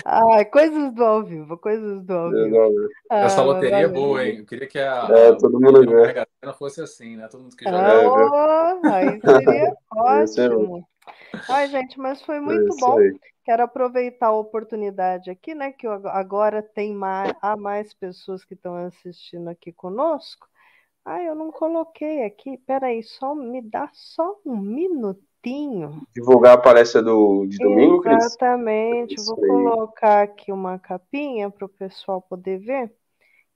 Ah, coisas do ao vivo, coisas do ao vivo. Essa ah, loteria é boa, hein? Eu queria que a, é, todo mundo a fosse assim, né? Todo mundo que joga. Oh, aí seria ótimo. Ai, gente, mas foi muito é bom. Aí. Quero aproveitar a oportunidade aqui, né? Que agora tem mais, há mais pessoas que estão assistindo aqui conosco, Ah, eu não coloquei aqui. Peraí, só me dá só um minutinho. Divulgar a palestra do, de domingo, Cris? Exatamente. Vou colocar aqui uma capinha para o pessoal poder ver.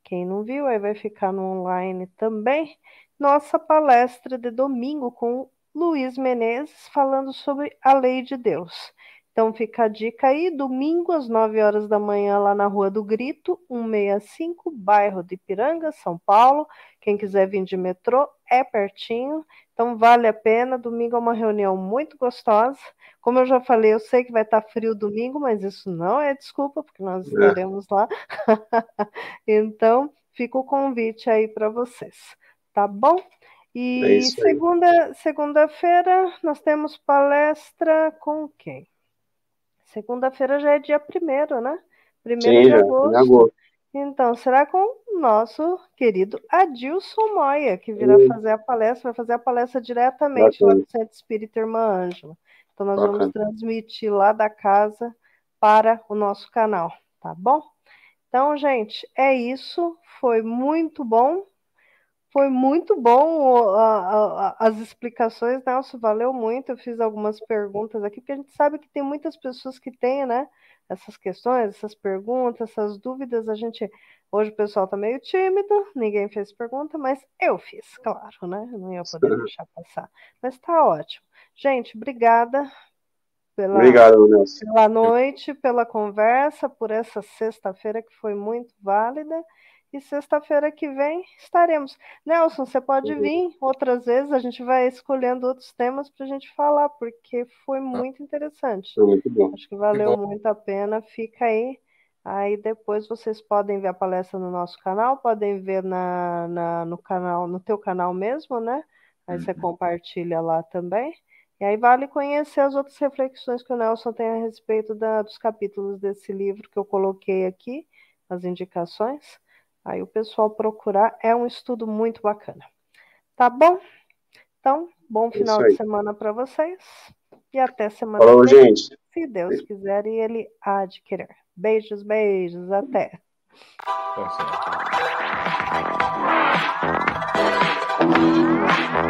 Quem não viu, aí vai ficar no online também. Nossa palestra de domingo com Luiz Menezes falando sobre a lei de Deus. Então fica a dica aí, domingo às 9 horas da manhã lá na Rua do Grito, 165, bairro de Ipiranga, São Paulo. Quem quiser vir de metrô, é pertinho, então vale a pena. Domingo é uma reunião muito gostosa. Como eu já falei, eu sei que vai estar frio domingo, mas isso não é desculpa, porque nós é. estaremos lá. então, fica o convite aí para vocês, tá bom? E é segunda, segunda-feira nós temos palestra com quem? Segunda-feira já é dia primeiro, né? Primeiro Sim, de agosto. agosto. Então, será com o nosso querido Adilson Moia, que virá Sim. fazer a palestra, vai fazer a palestra diretamente Bacana. lá do Centro Espírita Irmã Ângela. Então, nós Bacana. vamos transmitir lá da casa para o nosso canal, tá bom? Então, gente, é isso. Foi muito bom foi muito bom a, a, as explicações, Nelson, valeu muito. Eu fiz algumas perguntas aqui, porque a gente sabe que tem muitas pessoas que têm, né, essas questões, essas perguntas, essas dúvidas. A gente, hoje o pessoal está meio tímido, ninguém fez pergunta, mas eu fiz, claro, né? Não ia poder deixar passar. Mas está ótimo. Gente, obrigada pela, Obrigado, Nelson. pela noite, pela conversa, por essa sexta-feira que foi muito válida. E sexta-feira que vem estaremos. Nelson, você pode uhum. vir outras vezes, a gente vai escolhendo outros temas para a gente falar, porque foi tá. muito interessante. Foi muito bom. Acho que valeu muito a pena. Fica aí. Aí depois vocês podem ver a palestra no nosso canal, podem ver na, na no canal, no teu canal mesmo, né? Aí uhum. você compartilha lá também. E aí vale conhecer as outras reflexões que o Nelson tem a respeito da, dos capítulos desse livro que eu coloquei aqui, as indicações. Aí o pessoal procurar, é um estudo muito bacana. Tá bom? Então, bom é final de semana para vocês e até semana Falou, que vem. gente. Se Deus quiser e Ele há de querer. Beijos, beijos, até. Tá